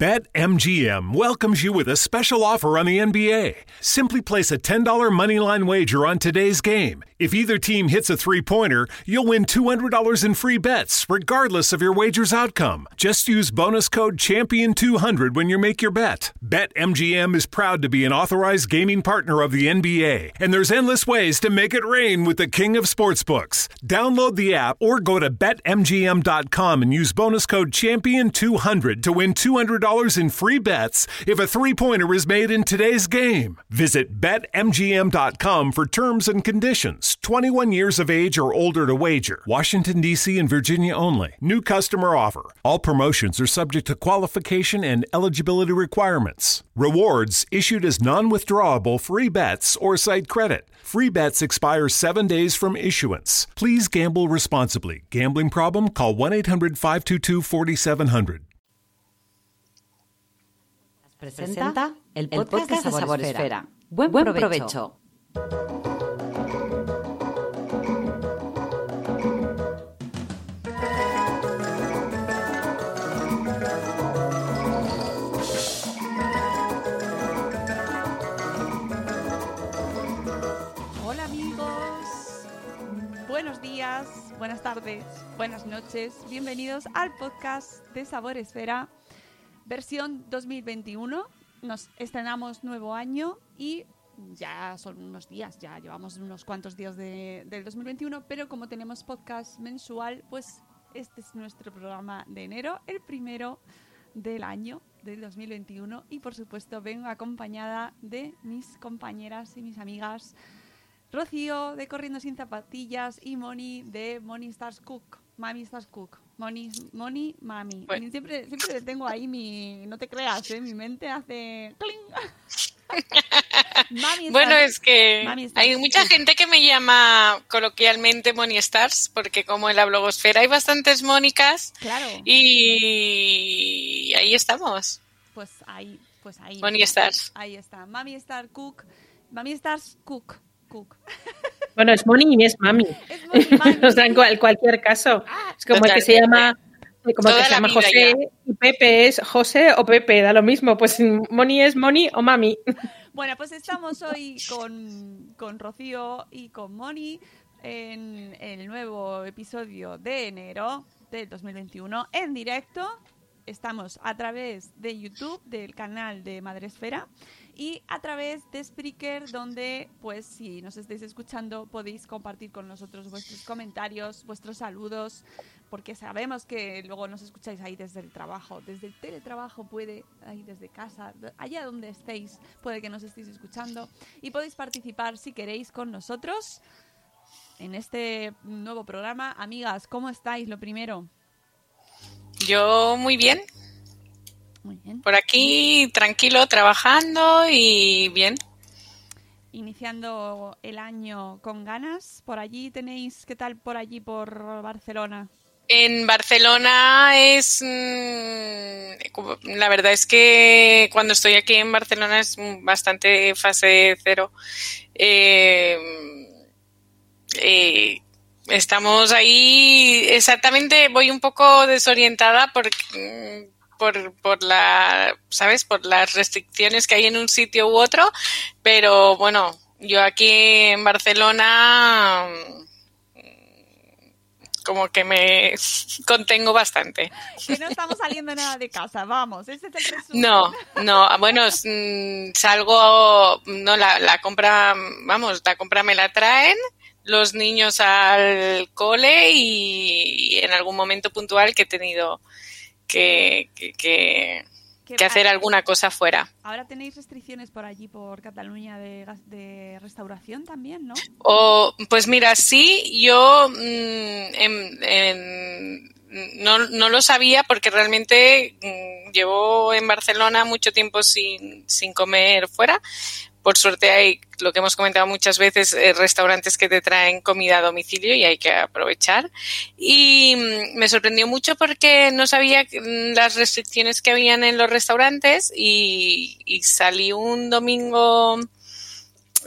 BetMGM welcomes you with a special offer on the NBA. Simply place a $10 moneyline wager on today's game. If either team hits a three pointer, you'll win $200 in free bets, regardless of your wager's outcome. Just use bonus code CHAMPION200 when you make your bet. BetMGM is proud to be an authorized gaming partner of the NBA, and there's endless ways to make it rain with the king of sportsbooks. Download the app or go to BetMGM.com and use bonus code CHAMPION200 to win $200 in free bets if a three pointer is made in today's game. Visit BetMGM.com for terms and conditions. 21 years of age or older to wager. Washington, D.C. and Virginia only. New customer offer. All promotions are subject to qualification and eligibility requirements. Rewards issued as non withdrawable free bets or site credit. Free bets expire seven days from issuance. Please gamble responsibly. Gambling problem? Call 1 800 522 4700. Presenta el podcast, de Sabor Esfera. Buen, provecho. Hola amigos, buenos días, buenas tardes, buenas noches, bienvenidos al podcast de Sabor Esfera, versión 2021. Nos estrenamos nuevo año y ya son unos días, ya llevamos unos cuantos días de- del 2021, pero como tenemos podcast mensual, pues este es nuestro programa de enero, el primero del año del 2021 y por supuesto vengo acompañada de mis compañeras y mis amigas Rocío de Corriendo Sin Zapatillas y Moni de Moni Stars Cook. Mami Stars Cook. Moni, Moni Mami. Bueno. Siempre, siempre tengo ahí mi... No te creas, ¿eh? Mi mente hace... ¡cling! Mami Bueno, Stars- es que Mami hay mucha gente que me llama coloquialmente Moni Stars, porque como en la blogosfera hay bastantes Mónicas Claro. y ahí estamos. Pues ahí, pues ahí. Moni Stars. Ahí está. Mami Star Cook. Mami Stars Cook. Cook. Bueno, es Moni y es Mami. Es Mami. o sea, en cual- cualquier caso. Ah, Es como el que se llama, eh, como Toda que se la llama José y Pepe es José o Pepe, da lo mismo. Pues Moni es Moni o Mami. Bueno, pues estamos hoy con, con Rocío y con Moni en el nuevo episodio de enero del 2021 en directo. Estamos a través de YouTube, del canal de Madresfera, y a través de Spreaker, donde, pues, si nos estáis escuchando, podéis compartir con nosotros vuestros comentarios, vuestros saludos, porque sabemos que luego nos escucáis ahí desde el trabajo, desde el teletrabajo puede, ahí desde casa, allá donde estéis, puede que nos estéis escuchando y podéis participar si queréis con nosotros en este nuevo programa. Amigas, ¿cómo estáis? Lo primero. Yo muy bien, Muy bien. por aquí tranquilo, trabajando y bien. Iniciando el año con ganas. Por allí tenéis, ¿qué tal por allí, por Barcelona? En Barcelona es... mm, La verdad es que cuando estoy aquí en Barcelona es bastante fase cero. Eh, eh, estamos ahí exactamente, voy un poco desorientada por, mm, por, por la, ¿sabes? Por las restricciones que hay en un sitio u otro, pero bueno, yo aquí en Barcelona mm, como que me contengo bastante. Que no estamos saliendo nada de casa, vamos, ese es el resumen. No, no, bueno, mm, salgo, no, la, la compra, vamos, la compra me la traen los niños al cole y, en algún momento puntual que he tenido que, que, que- Que que hacer alguna cosa fuera. Ahora tenéis restricciones por allí, por Cataluña, de, restauración también, ¿no? O, pues mira, sí, yo mm, en, en no, no lo sabía porque realmente mm, llevo en Barcelona mucho tiempo sin, sin comer fuera. Por suerte hay, lo que hemos comentado muchas veces, eh, restaurantes que te traen comida a domicilio y hay que aprovechar. Y mm, me sorprendió mucho porque no sabía mm, las restricciones que habían en los restaurantes y, salí un domingo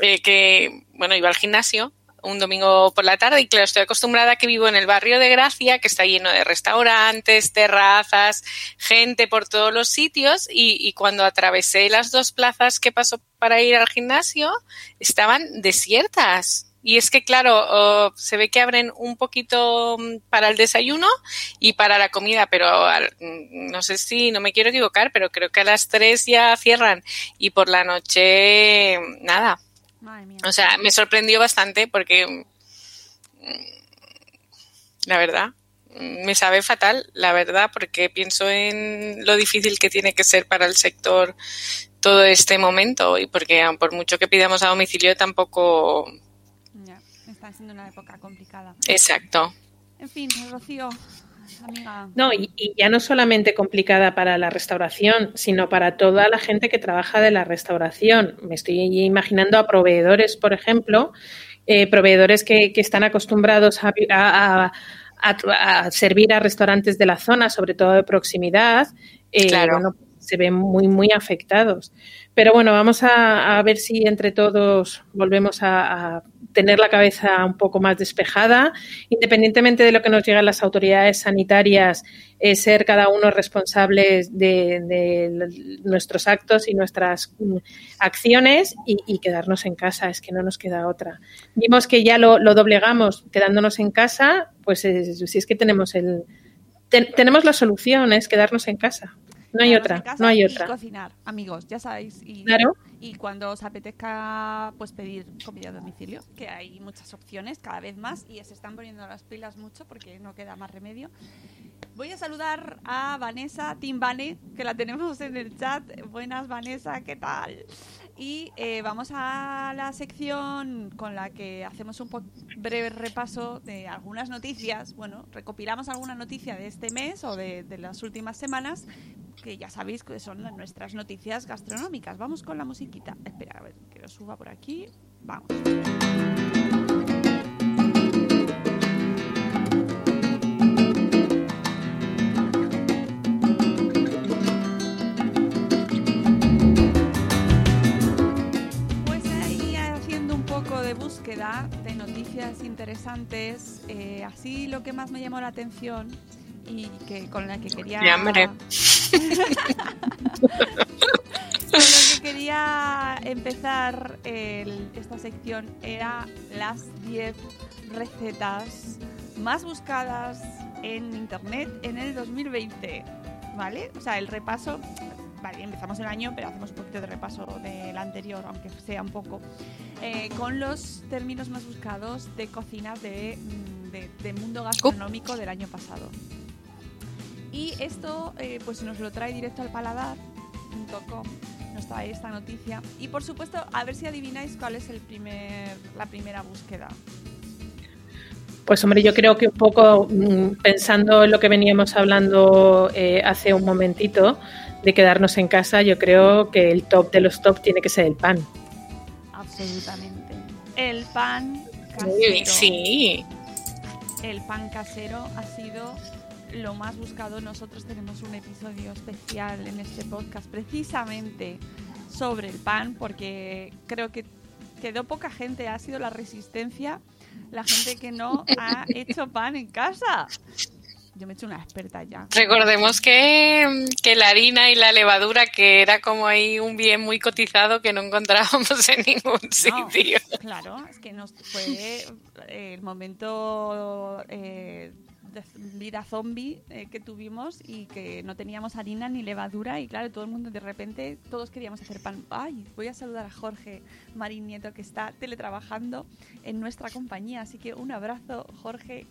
eh, que, bueno, iba al gimnasio un domingo por la tarde y claro, estoy acostumbrada a que vivo en el barrio de Gracia, que está lleno de restaurantes, terrazas, gente por todos los sitios y, y cuando atravesé las dos plazas que paso para ir al gimnasio, estaban desiertas. Y es que, claro, se ve que abren un poquito mm, para el desayuno y para la comida, pero al- mm, no sé si, no me quiero equivocar, pero creo que a las tres ya cierran y por la noche, nada. Madre mía. O sea, me sorprendió bastante porque, mm, la verdad, mm, me sabe fatal, la verdad, porque pienso en lo difícil que tiene que ser para el sector todo este momento y porque ah, por mucho que pidamos a domicilio tampoco... Ya, está siendo una época complicada. Exacto. En fin, Rocío, amiga. No, y, y ya no solamente complicada para la restauración, sino para toda la gente que trabaja de la restauración. Me estoy imaginando a proveedores, por ejemplo, eh, proveedores que, que están acostumbrados a, vi- a- a- a- a servir a restaurantes de la zona, sobre todo de proximidad. eh, Claro. bueno, se ven muy, muy afectados. Pero bueno, vamos a, a ver si entre todos volvemos a, tener la cabeza un poco más despejada, independientemente de lo que nos llegan las autoridades sanitarias, eh, ser cada uno responsables de, de nuestros actos y nuestras mm, acciones y, quedarnos en casa, es que no nos queda otra. Vimos que ya lo, lo doblegamos quedándonos en casa, pues si es que tenemos el... ten- tenemos la solución, es quedarnos en casa. No hay otra, no hay y otra. cocinar, amigos, ya sabéis. Y, Claro. y cuando os apetezca, pues pedir comida a domicilio, que hay muchas opciones, cada vez más, y se están poniendo las pilas mucho porque no queda más remedio. Voy a saludar a Vanessa Timbane, que la tenemos en el chat. Buenas, Vanessa, ¿qué tal? Y eh, vamos a la sección con la que hacemos un breve repaso de algunas noticias. Bueno, recopilamos alguna noticia de este mes o de, de las últimas semanas, que ya sabéis que son nuestras noticias gastronómicas. Vamos con la musiquita. Espera, a ver, que lo suba por aquí. Vamos. De noticias interesantes, eh, así lo que más me llamó la atención y que con la que quería con lo que quería empezar el- esta sección era las 10 recetas más buscadas en internet en el 2020, ¿vale? O sea, el repaso, vale, empezamos el año, pero hacemos un poquito de repaso del anterior, aunque sea un poco, eh, con los términos más buscados de cocinas de, mm, mundo gastronómico del año pasado. Y esto eh, pues nos lo trae directo al paladar.com, nos trae esta noticia. Y por supuesto, a ver si adivináis cuál es el primer, la primera búsqueda. Pues hombre, yo creo que un poco mm, pensando en lo que veníamos hablando eh, hace un momentito de quedarnos en casa, yo creo que el top de los top tiene que ser el pan. Absolutamente. El pan casero. Sí, sí. El pan casero ha sido lo más buscado. Nosotros tenemos un episodio especial en este podcast precisamente sobre el pan porque creo que quedó poca gente. Ha sido la resistencia, la gente que no ha hecho pan en casa. Yo me he hecho una experta ya. Recordemos que, que la harina y la levadura, que era como ahí un bien muy cotizado que no encontrábamos en ningún No, sitio. claro, es que nos fue el momento eh, de vida zombie eh, que tuvimos y que no teníamos harina ni levadura y claro, todo el mundo de repente, todos queríamos hacer pan. Ay, voy a saludar a Jorge Marín Nieto que está teletrabajando en nuestra compañía, así que un abrazo Jorge,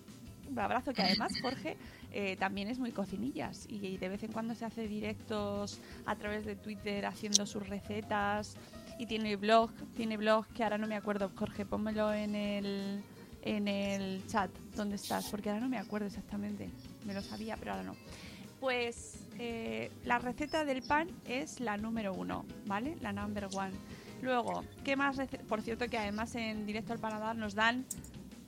un abrazo que además Jorge eh, también es muy cocinillas y de vez en cuando se hace directos a través de Twitter haciendo sus recetas y tiene blog, tiene blog que ahora no me acuerdo, Jorge, pónmelo en el en el chat dónde estás, porque ahora no me acuerdo exactamente. Me lo sabía, pero ahora no. Pues eh, la receta del pan es la número uno, ¿vale? La number one. Luego, ¿qué más? Por cierto, que además en directo al paladar nos dan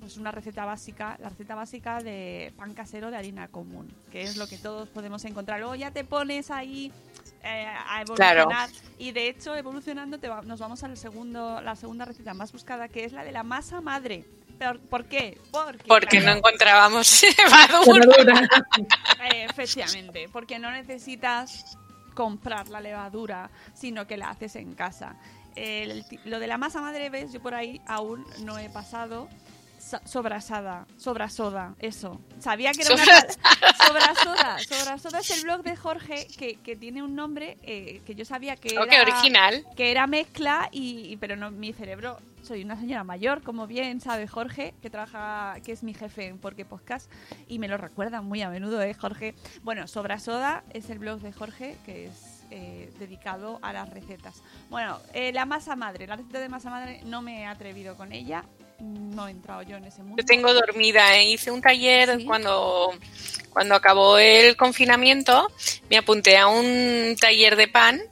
pues una receta básica, la receta básica de pan casero de harina común, que es lo que todos podemos encontrar. Luego ya te pones ahí eh, a evolucionar y de hecho evolucionando te va- nos vamos al segundo, la segunda receta más buscada que es la de la masa madre. ¿Por, por qué? Porque, Porque no encontrábamos levadura. Eh, efectivamente, porque no necesitas comprar la levadura, sino que la haces en casa. El lo de la masa madre, ves, yo por ahí aún no he pasado. Sa- Sobrasada, sobrasoda, eso. Sabía que era una sobrasoda. Sobrasoda es el blog de Jorge que, que tiene un nombre eh, que yo sabía que era original. que era mezcla y, y- pero no mi cerebro soy una señora mayor como bien sabe Jorge que trabaja que es mi jefe en Porque Podcast y me lo recuerda muy a menudo eh Jorge bueno Sobra Soda es el blog de Jorge que es eh, dedicado a las recetas bueno eh, la masa madre la receta de masa madre no me he atrevido con ella no he entrado yo en ese mundo Yo tengo dormida, ¿eh? hice un taller Sí. cuando, cuando acabó el confinamiento, me apunté a un taller de pan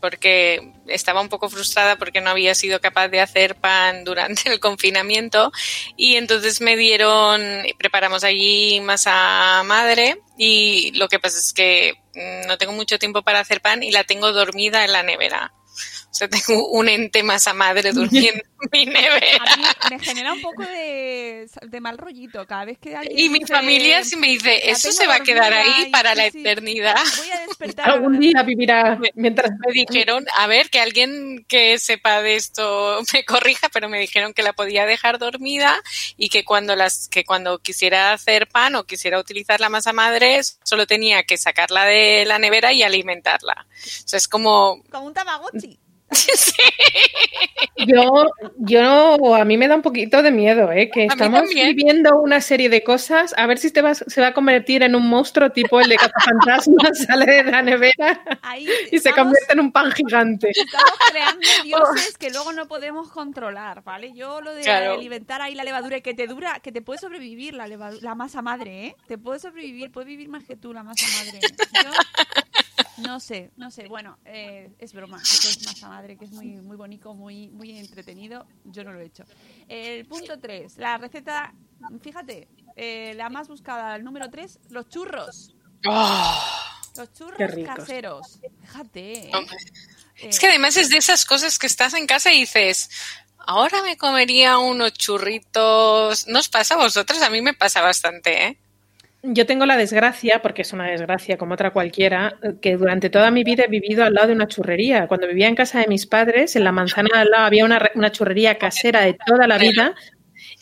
porque estaba un poco frustrada porque no había sido capaz de hacer pan durante el confinamiento y entonces me dieron, preparamos allí masa madre y lo que pasa es que mm, no tengo mucho tiempo para hacer pan y la tengo dormida en la nevera. O sea, tengo un ente masa madre durmiendo en mi nevera. a mí me genera un poco de, de mal rollito cada vez que alguien Y mi dice, familia sí me dice, "La eso se va a quedar ahí para la sí, sí, eternidad. voy a despertar Algún día vivirá mientras Me dijeron, a ver, que alguien que sepa de esto me corrija, pero me dijeron que la podía dejar dormida y que cuando las, que cuando quisiera hacer pan o quisiera utilizar la masa madre, solo tenía que sacarla de la nevera y alimentarla. O sea, es como, como un tamagotchi Yo, yo, a mí me da un poquito de miedo, ¿eh? Que estamos viviendo una serie de cosas, a ver si te vas, se va a convertir en un monstruo tipo el de Cazafantasmas, sale de la nevera Ahí y se convierte en un pan gigante. Estamos creando dioses que luego no podemos controlar, ¿vale? Yo lo de Claro. alimentar ahí la levadura y que te dura, que te puede sobrevivir la, la masa madre, ¿eh? Te puede sobrevivir, puede vivir más que tú la masa madre. Yo no sé, no sé. Bueno, eh, es broma. Eso es masa madre, que es muy, muy bonito, muy, muy entretenido. Yo no lo he hecho. El punto 3, la receta, fíjate, eh, la más buscada, el número 3, los churros. ¡oh! Los churros caseros. Fíjate. ¿eh? Hombre. Eh, Es que además es de esas cosas que estás en casa y dices, ahora me comería unos churritos. ¿No os pasa a vosotros? A mí me pasa bastante, ¿eh? Yo tengo la desgracia, porque es una desgracia como otra cualquiera, que durante toda mi vida he vivido al lado de una churrería. Cuando vivía en casa de mis padres, en la manzana de al lado había una, una churrería casera de toda la vida.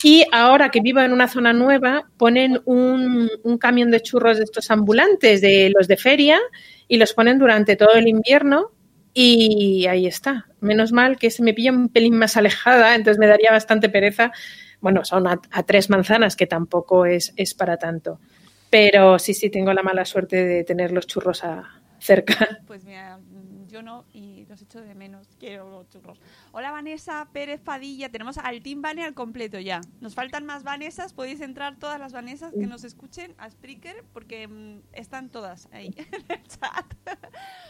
Y ahora que vivo en una zona nueva, ponen un, un camión de churros de estos ambulantes, de los de feria, y los ponen durante todo el invierno. Y ahí está. Menos mal que se me pilla un pelín más alejada, entonces me daría bastante pereza. Bueno, son a, a tres manzanas, que tampoco es, es para tanto. Pero sí, sí, tengo la mala suerte de tener los churros a, cerca. Pues mira, mm, yo no y los echo de menos. Quiero los churros. Hola Vanessa Pérez Padilla. Tenemos al Team Vane al completo ya. Nos faltan más Vanesas. Podéis entrar todas las Vanesas que nos escuchen a Spreaker porque mm, están todas ahí en el chat.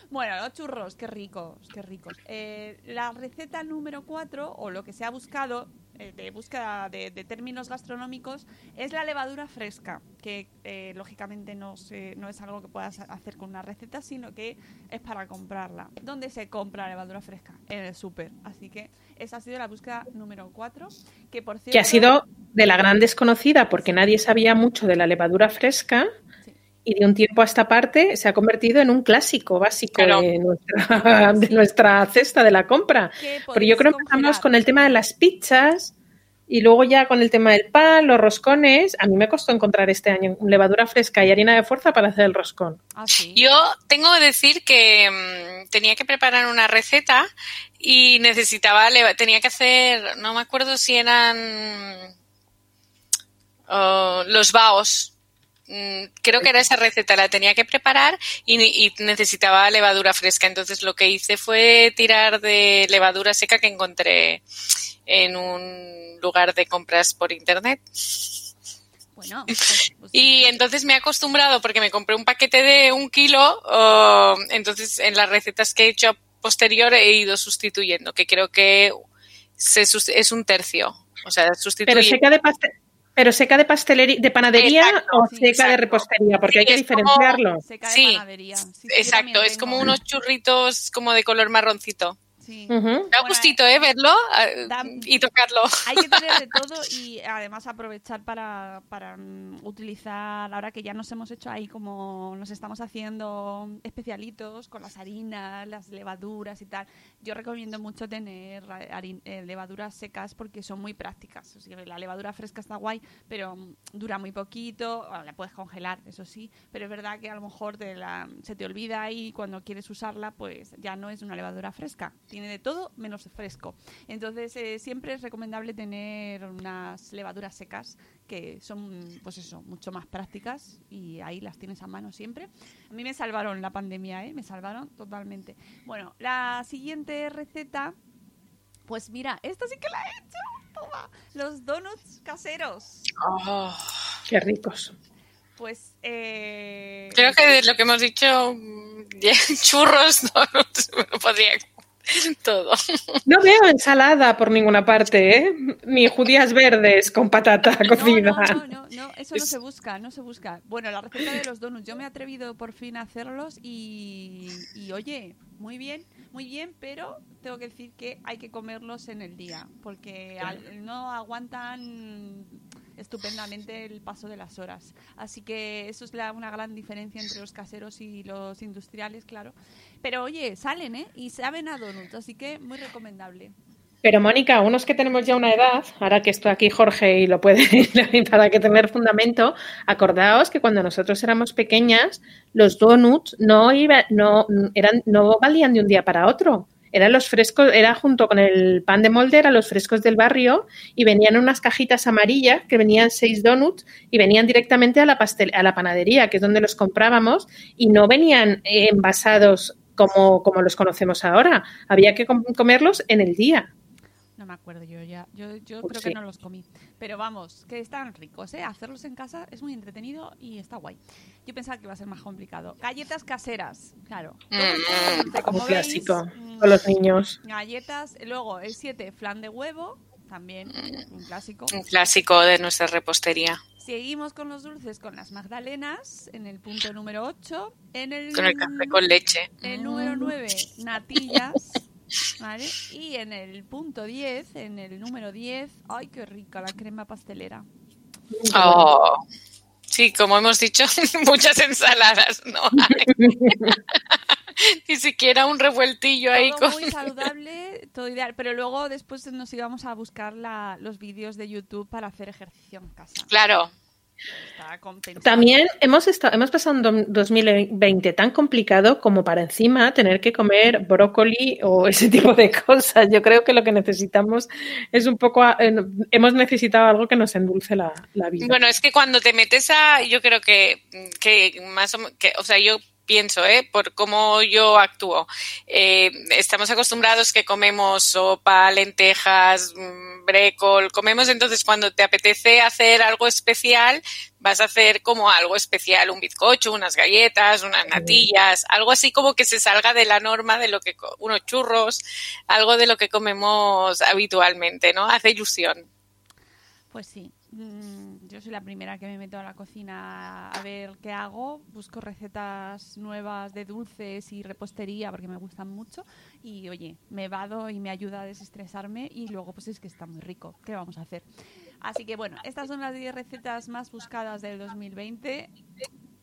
bueno, los churros, qué ricos, qué ricos. Eh, la receta número 4 o lo que se ha buscado de búsqueda de, de términos gastronómicos es la levadura fresca, que eh, lógicamente no, se- no es algo que puedas hacer con una receta, sino que es para comprarla. ¿Dónde se compra la levadura fresca? En el súper. Así que esa ha sido la búsqueda número 4, que por cierto... Que ha sido de la gran desconocida porque nadie sabía mucho de la levadura fresca. Y de un tiempo a esta parte se ha convertido en un clásico básico Claro. de, nuestra, de nuestra cesta de la compra. Pero yo creo que empezamos con el tema de las pizzas y luego ya con el tema del pan, los roscones. A mí me costó encontrar este año levadura fresca y harina de fuerza para hacer el roscón. Ah, sí. Yo tengo que decir que mm, tenía que preparar una receta y necesitaba, tenía que hacer, no me acuerdo si eran oh, los baos. Mm, creo que era esa receta, la tenía que preparar y, y necesitaba levadura fresca. Entonces lo que hice fue tirar de levadura seca que encontré en un lugar de compras por internet. Bueno, pues- pues Y entonces me he acostumbrado porque me compré un paquete de un kilo, entonces en las recetas que he hecho posterior he ido sustituyendo, que creo que se es un tercio. O sea, sustituye. Pero seca de pastel. Pero seca de pastelería, de panadería Exacto, o sí, seca de repostería, porque hay que como- diferenciarlo. seca de sí, panadería. Exacto, es como unos churritos como de color marroncito. Sí. Da Bueno, gustito, ¿eh? Verlo ah, da- y tocarlo. Hay que tener de todo y además aprovechar para, para mm, utilizar, ahora que ya nos hemos hecho ahí como nos estamos haciendo especialitos con las harinas, las levaduras y tal. Yo recomiendo mucho tener harin- eh, levaduras secas porque son muy prácticas. O sea, la levadura fresca está guay, pero mm, dura muy poquito, bueno, la puedes congelar, eso sí, pero es verdad que a lo mejor te la- se te olvida y cuando quieres usarla, pues ya no es una levadura fresca. Tiene de todo menos fresco. Entonces, eh, siempre es recomendable tener unas levaduras secas que son, pues eso, mucho más prácticas y ahí las tienes a mano siempre. A mí me salvaron la pandemia, ¿eh? Me salvaron totalmente. Bueno, la siguiente receta, pues mira, esta sí que la he hecho. Toma, los donuts caseros. Oh. Qué ricos. Pues, eh... Creo que de lo que hemos dicho, mm, churros, donuts, me lo podría todo. No veo ensalada por ninguna parte, ¿eh? Ni judías verdes con patata No, cocida. No, no, no, no, eso no Es- se busca, no se busca. Bueno, la receta de los donuts, yo me he atrevido por fin a hacerlos y, y oye, muy bien, muy bien, pero tengo que decir que hay que comerlos en el día, porque al- no aguantan estupendamente el paso de las horas. Así que eso es la, una gran diferencia entre los caseros y los industriales, claro. Pero oye, salen, ¿eh? Y saben a donuts, así que muy recomendable. Pero Mónica, unos que tenemos ya una edad, ahora que estoy aquí Jorge y lo puede para que tener fundamento, acordaos que cuando nosotros éramos pequeñas, los donuts no iba, no eran, no valían de un día para otro. Eran los frescos, era junto con el pan de molde, eran los frescos del barrio y venían unas cajitas amarillas que venían seis donuts y venían directamente a la pastel, a la panadería, que es donde los comprábamos, y no venían envasados como, como los conocemos ahora. Había que com- comerlos en el día. No me acuerdo yo ya. Yo, yo Pues creo sí. que no los comí. Pero vamos, que están ricos, ¿eh? Hacerlos en casa es muy entretenido y está guay. Yo pensaba que iba a ser más complicado. Galletas caseras, claro. Mm, Como Como veis, clásico mm, con los niños. Galletas. Luego el 7, flan de huevo. También un clásico. Un clásico de nuestra repostería. Seguimos con los dulces con las magdalenas en el punto número 8. En el, Con el café con leche. el número 9, natillas. ¿Vale? Y en el punto 10, en el número 10, ¡ay, qué rica la crema pastelera! Oh. Sí, como hemos dicho, muchas ensaladas, ¿no? Ni siquiera un revueltillo ahí Todo con... muy saludable, todo ideal. Pero luego después nos íbamos a buscar la- los vídeos de YouTube para hacer ejercicio en casa. Claro. También hemos, estado, hemos pasado un dom- 2020 tan complicado como para encima tener que comer brócoli o ese tipo de cosas. Yo creo que lo que necesitamos es un poco, a- eh, hemos necesitado algo que nos endulce la, la vida. Bueno, es que cuando te metes a, yo creo que, que más o, que, o sea, yo pienso, ¿eh? por cómo yo actúo. Eh, estamos acostumbrados que comemos sopa, lentejas, mm, brécol, comemos entonces cuando te apetece hacer algo especial, vas a hacer como algo especial, un bizcocho, unas galletas, unas natillas, algo así como que se salga de la norma de lo que, unos churros, algo de lo que comemos habitualmente, ¿no? Hace ilusión. Pues sí. Mm, Yo soy la primera que me meto a la cocina a ver qué hago. Busco recetas nuevas de dulces y repostería porque me gustan mucho. Y oye, me vado y me ayuda a desestresarme. Y luego, pues es que está muy rico. ¿Qué vamos a hacer? Así que bueno, estas son las 10 recetas más buscadas del 2020.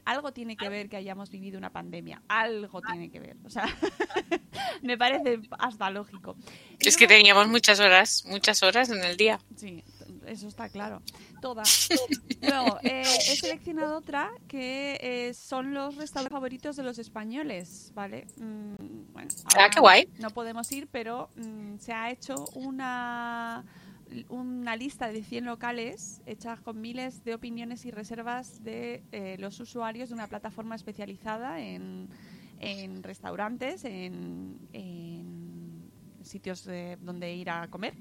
Algo tiene que ver que hayamos vivido una pandemia. Algo tiene que ver. O sea, me parece hasta lógico. Es que teníamos muchas horas, muchas horas en el día. Sí, eso está claro. Todas. Luego, eh, he seleccionado otra que eh, son los restaurantes favoritos de los españoles, ¿vale? Mm, bueno, Ah, qué guay. No podemos ir, pero mm, se ha hecho una una lista de 100 locales hecha con miles de opiniones y reservas de eh, los usuarios de una plataforma especializada en, en restaurantes, en, en sitios de- donde ir a comer.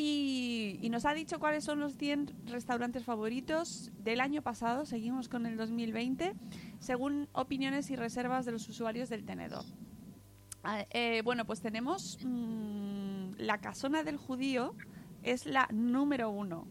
Y, y nos ha dicho cuáles son los 100 restaurantes favoritos del año pasado. Seguimos con el 2020, según opiniones y reservas de los usuarios del tenedor. Ah, eh, bueno, pues tenemos mm, la casona del judío, es la número uno.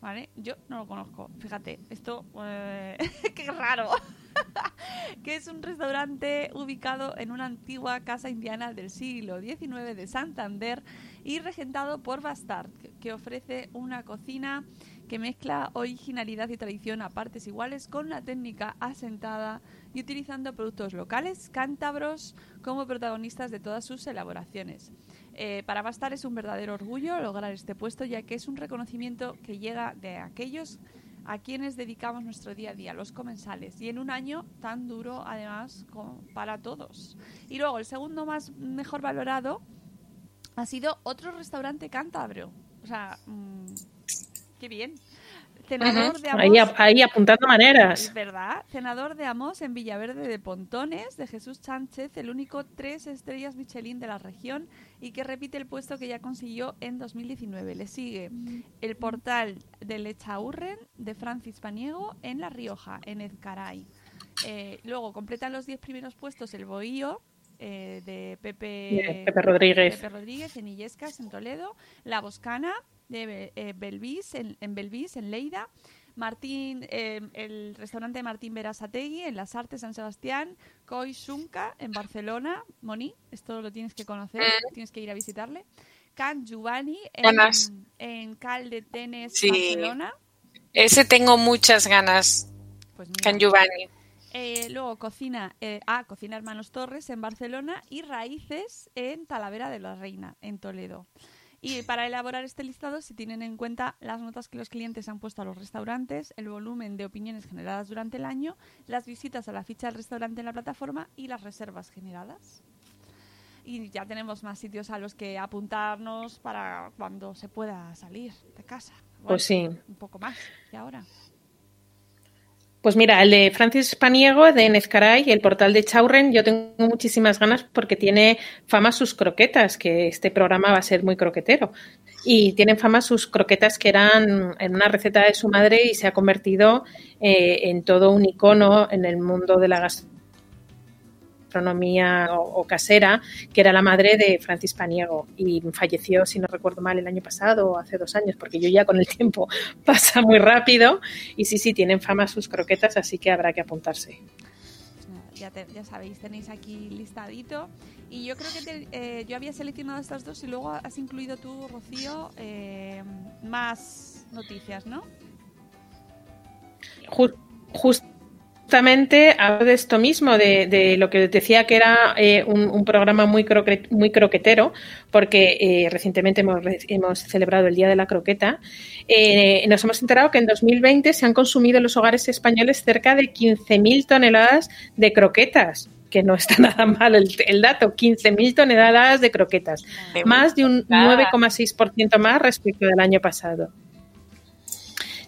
¿Vale? Yo no lo conozco. Fíjate, esto. eh, ¡Qué raro! que es un restaurante ubicado en una antigua casa indiana del siglo XIX de Santander y regentado por Bastard, que- ofrece una cocina que mezcla originalidad y tradición a partes iguales con la técnica asentada y utilizando productos locales cántabros como protagonistas de todas sus elaboraciones. Eh, para Bastard es un verdadero orgullo lograr este puesto ya que es un reconocimiento que llega de aquellos a quienes dedicamos nuestro día a día, los comensales, y en un año tan duro además para todos. Y luego el segundo más mejor valorado ha sido otro restaurante cántabro. O sea, mm, qué bien. Cenador de Amos. Ahí, ahí apuntando maneras. Es verdad. Cenador de Amos en Villaverde de Pontones, de Jesús Sánchez, el único tres estrellas Michelin de la región y que repite el puesto que ya consiguió en 2019. Le sigue el portal de Lechaurren de Francis Paniego en La Rioja, en Ezcaray. Eh, luego completan los 10 primeros puestos el Bohío eh, de Pepe, Pepe Rodríguez. Pepe Rodríguez en Illescas, en Toledo. La Boscana de eh, Belvis, en, en Belvis, en Lleida. Martín, eh, el restaurante de Martín Berasategui en Las Artes San Sebastián, Coi Sunca en Barcelona, Moni, esto lo tienes que conocer, Mm. tienes que ir a visitarle. Can Giovanni en, en Cal de Tenes, Sí. Barcelona. Ese tengo muchas ganas. Pues mira. Can Giovanni. Eh, luego cocina, eh, ah, cocina Hermanos Torres en Barcelona y Raíces en Talavera de la Reina, en Toledo. Y para elaborar este listado se tienen en cuenta las notas que los clientes han puesto a los restaurantes, el volumen de opiniones generadas durante el año, las visitas a la ficha del restaurante en la plataforma y las reservas generadas. Y ya tenemos más sitios a los que apuntarnos para cuando se pueda salir de casa. Pues sí. Un poco más. ¿Y ahora? Pues mira, el de Francis Paniego de Nezcaray, el portal de Chaurren, yo tengo muchísimas ganas porque tiene fama sus croquetas, que este programa va a ser muy croquetero. Y tienen fama sus croquetas que eran en una receta de su madre y se ha convertido eh, en todo un icono en el mundo de la gastronomía o, o casera, que era la madre de Francis Paniego y falleció, si no recuerdo mal, el año pasado o hace dos años, porque yo ya con el tiempo pasa muy rápido y sí, sí, tienen fama sus croquetas, así que habrá que apuntarse. Ya, te- ya sabéis, tenéis aquí listadito. Y yo creo que te- eh, yo había seleccionado estas dos y luego has incluido tú, Rocío, eh, más noticias, ¿no? Ju- justamente hablo de esto mismo, de, de lo que decía que era eh, un, un programa muy, croque- muy croquetero, porque eh, recientemente hemos, hemos celebrado el Día de la Croqueta. Eh, nos hemos enterado que en 2020 se han consumido en los hogares españoles cerca de 15.000 toneladas de croquetas. Que no está nada mal el, el dato, 15.000 toneladas de croquetas, más de un verdad. 9,6% más respecto del año pasado.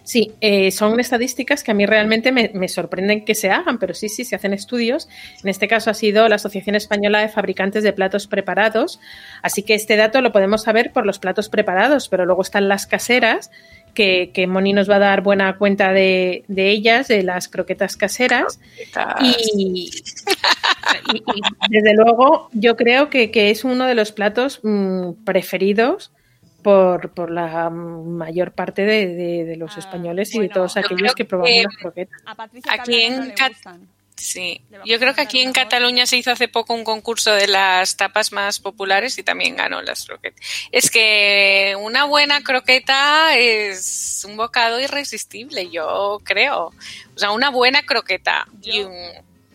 Sí, eh, son estadísticas que a mí realmente me, me sorprenden que se hagan, pero sí, sí, se hacen estudios. En este caso ha sido la Asociación Española de Fabricantes de Platos Preparados. Así que este dato lo podemos saber por los platos preparados, pero luego están las caseras, que, que Moni nos va a dar buena cuenta de, de ellas, de las croquetas caseras. Y, y- y, desde luego yo creo que, que es uno de los platos mm, preferidos por, por la mayor parte de, de- de los Ah, españoles y de todos aquellos que probamos que- las croquetas. A Patricia Aquí en no le Cat- gustan. Sí, yo creo que aquí en. Cataluña se hizo hace poco un concurso de las tapas más populares y también ganó las croquetas. Es que una buena croqueta es un bocado irresistible, yo creo. O sea, una buena croqueta y Yo- un...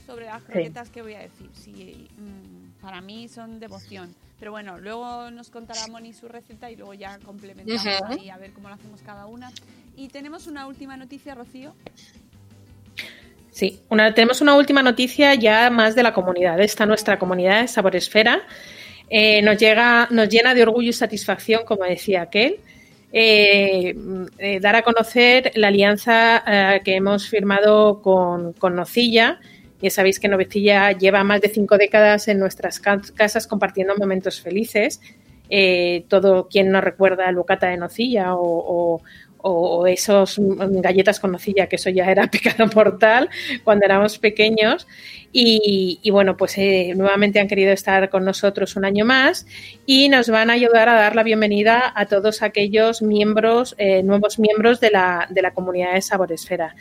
Sobre las croquetas, ¿qué voy a decir? Sí, mm, para mí son devoción. Pero bueno, luego nos contará Moni su receta y luego ya complementamos ahí a ver cómo lo hacemos cada una. Y tenemos una última noticia, Rocío. Sí, una, tenemos una última noticia ya más de la comunidad, esta nuestra comunidad de Saboresfera. Eh, nos, llega, nos llena de orgullo y satisfacción, como decía aquel, eh, eh, dar a conocer la alianza eh, que hemos firmado con, con Nocilla. Ya sabéis que Novecilla lleva más de cinco décadas en nuestras casas compartiendo momentos felices. todo quien no recuerda el bocata de Nocilla o, o esos galletas con nocilla, que eso ya era pecado mortal cuando éramos pequeños. Y, bueno, pues eh, nuevamente han querido estar con nosotros un año más y nos van a ayudar a dar la bienvenida a todos aquellos miembros, eh, nuevos miembros de la, de la comunidad de Saboresfera.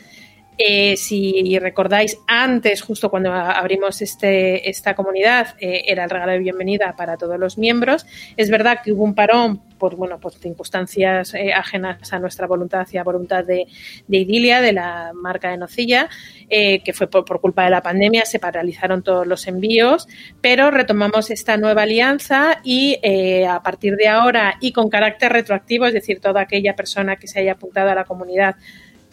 Eh, si recordáis, antes, justo cuando abrimos este, esta comunidad, eh, era el regalo de bienvenida para todos los miembros. Es verdad que hubo un parón por, bueno, por circunstancias eh, ajenas a nuestra voluntad y a voluntad de, Idilia, de la marca de Nocilla, que fue por, por, culpa de la pandemia, se paralizaron todos los envíos, pero retomamos esta nueva alianza y a partir de ahora y con carácter retroactivo, es decir, toda aquella persona que se haya apuntado a la comunidad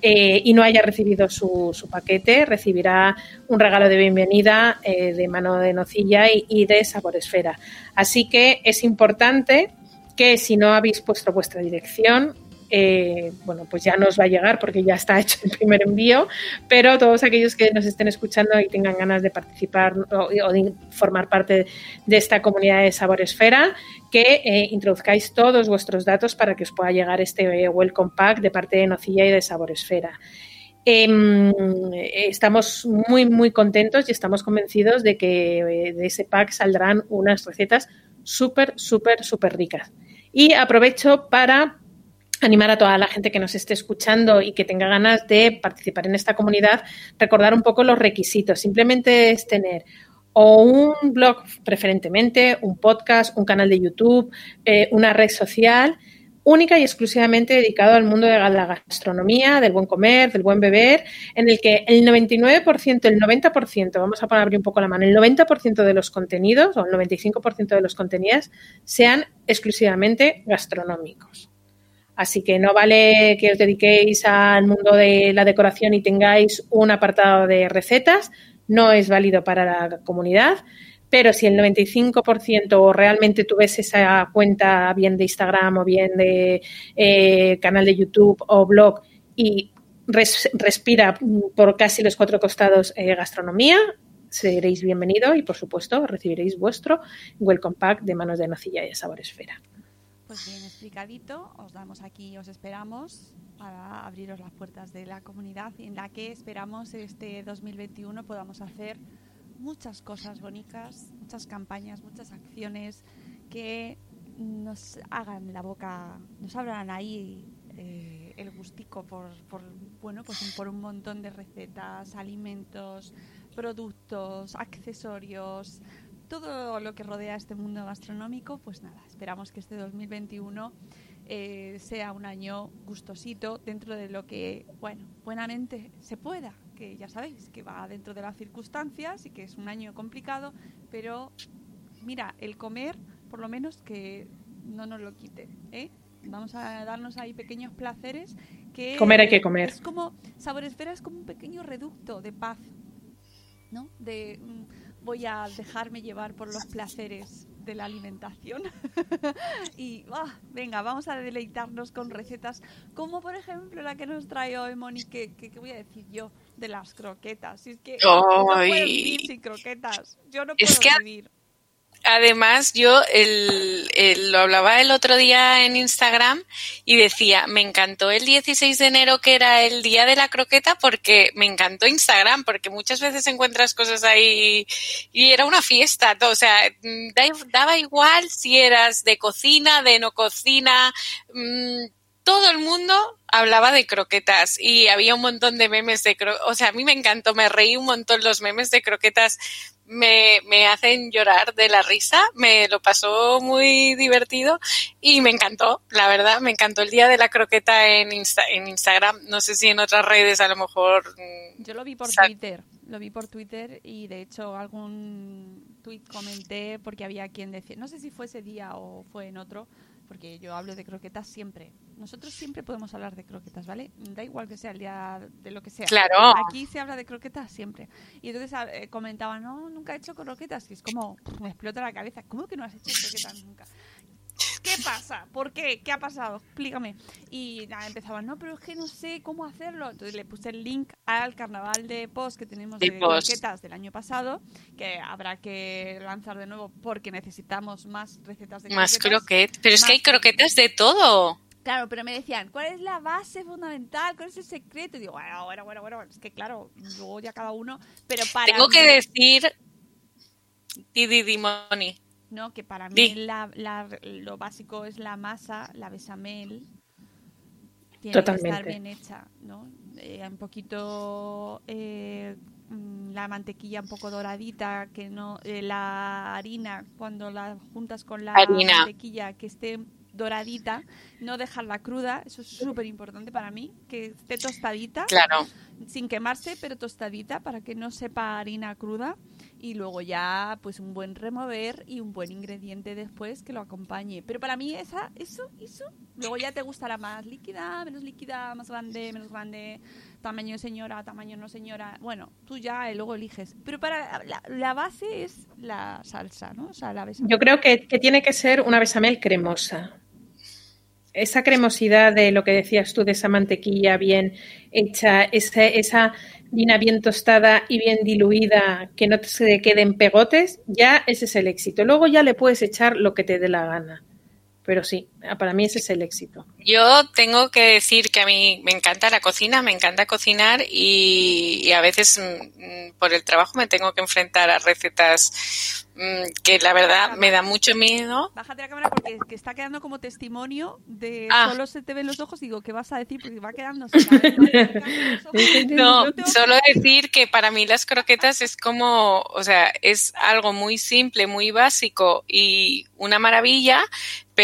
eh, y no haya recibido su, su, paquete, recibirá un regalo de bienvenida eh, de mano de nocilla y, y de saboresfera. Así que es importante que si no habéis puesto vuestra dirección, eh, bueno, pues ya nos va a llegar porque ya está hecho el primer envío, pero todos aquellos que nos estén escuchando y tengan ganas de participar o, de formar parte de esta comunidad de Saboresfera, que eh, introduzcáis todos vuestros datos para que os pueda llegar este Welcome Pack de parte de Nocilla y de Saboresfera. Eh, estamos muy, muy contentos y estamos convencidos de que eh, de ese pack saldrán unas recetas súper, súper, súper ricas. Y aprovecho para animar a toda la gente que nos esté escuchando y que tenga ganas de participar en esta comunidad, recordar un poco los requisitos. Simplemente es tener o un blog preferentemente, un podcast, un canal de YouTube, eh, una red social única y exclusivamente dedicado al mundo de la gastronomía, del buen comer, del buen beber, en el que el 99%, el 90%, vamos a poner abrir un poco la mano, el 90% de los contenidos o el 95% de los contenidos sean exclusivamente gastronómicos. Así que no vale que os dediquéis al mundo de la decoración y tengáis un apartado de recetas, no es válido para la comunidad. Pero si el 95% o realmente tú ves esa cuenta bien de Instagram o bien de eh, canal de YouTube o blog y respira por casi los cuatro costados eh, gastronomía, seréis bienvenido y por supuesto recibiréis vuestro welcome pack de manos de nocilla y de sabor esfera. Pues bien explicadito, os damos aquí, os esperamos para abriros las puertas de la comunidad en la que esperamos este 2021 podamos hacer muchas cosas bonitas, muchas campañas, muchas acciones que nos hagan la boca, nos abran ahí eh, el gustico por, por, bueno, pues por un montón de recetas, alimentos, productos, accesorios, todo lo que rodea este mundo gastronómico, pues nada, esperamos que este 2021 eh, sea un año gustosito dentro de lo que, bueno, buenamente se pueda, que ya sabéis que va dentro de las circunstancias y que es un año complicado, pero mira, el comer, por lo menos que no nos lo quite, ¿eh? Vamos a darnos ahí pequeños placeres que... Comer hay que comer. Es como, Saboresfera es como un pequeño reducto de paz, ¿no? De... Mm, voy a dejarme llevar por los placeres de la alimentación. y ah, venga, vamos a deleitarnos con recetas como por ejemplo la que nos trae hoy Moni, que, voy a decir yo, de las croquetas. es que no puedo vivir sin croquetas. Yo no puedo vivir. Además, yo lo hablaba el otro día en Instagram y decía, me encantó el 16 de enero que era el día de la croqueta porque me encantó Instagram, porque muchas veces encuentras cosas ahí y era una fiesta, o sea, daba igual si eras de cocina, de no cocina, mm, todo el mundo hablaba de croquetas y había un montón de memes de croquetas. O sea, a mí me encantó, me reí un montón los memes de croquetas. Me, me hacen llorar de la risa, me lo pasó muy divertido y me encantó, la verdad, me encantó el día de la croqueta en, en Instagram. No sé si en otras redes a lo mejor. Mm, Yo lo vi por Twitter, lo vi por Twitter y de hecho algún tweet comenté porque había quien decía, no sé si fue ese día o fue en otro, porque yo hablo de croquetas siempre. Nosotros siempre podemos hablar de croquetas, ¿vale? Da igual que sea el día de lo que sea. Claro. Aquí se habla de croquetas siempre. Y entonces eh, comentaban, no, nunca he hecho croquetas. Y es como, me explota la cabeza. ¿Cómo que no has hecho croquetas nunca? ¿Qué pasa? ¿Por qué? ¿Qué ha pasado? Explícame. Y nada, empezaban, no, pero es que no sé cómo hacerlo. Entonces le puse el link al carnaval de post que tenemos de, De croquetas del año pasado, que habrá que lanzar de nuevo porque necesitamos más recetas de Más croquetas. croquetas. Pero es que hay Más croquetas de todo. Claro, pero me decían, ¿cuál es la base fundamental? ¿Cuál es el secreto? Y digo, bueno, bueno, bueno, bueno, es que claro, luego ya cada uno, pero para Tengo mí- que decir. Didi Dimoni. No, que para mí la, la- lo básico es la masa, la bechamel. Tiene Totalmente. que estar bien hecha, ¿no? Eh, un poquito eh, mm, la mantequilla un poco doradita, que no eh, la harina cuando la juntas con la Harina. mantequilla que esté doradita, no dejarla cruda, eso es súper importante para mí, que esté tostadita Claro. sin quemarse, pero tostadita para que no sepa harina cruda y luego ya pues un buen remover y un buen ingrediente después que lo acompañe. Pero para mí esa eso eso luego ya te gustará más líquida, menos líquida, más grande, menos grande, tamaño señora, tamaño no señora. Bueno, tú ya eh, luego eliges. Pero para la, base es la salsa, ¿no? O sea, la bechamel. Yo creo que, que tiene que ser una bechamel cremosa. Esa cremosidad de lo que decías tú, de esa mantequilla bien hecha, esa, esa harina bien tostada y bien diluida, que no se queden pegotes, ya ese es el éxito. Luego ya le puedes echar lo que te dé la gana. Pero sí, para mí ese es el éxito. Yo tengo que decir que a mí me encanta la cocina, me encanta cocinar y, y a veces mm, por el trabajo me tengo que enfrentar a recetas mm, que la verdad me da mucho miedo. Bájate la cámara porque que está quedando como testimonio de Ah. solo se te ven los ojos. Digo, ¿qué vas a decir? Porque va quedando. No, solo decir que para mí las croquetas es como, o sea, es algo muy simple, muy básico y una maravilla,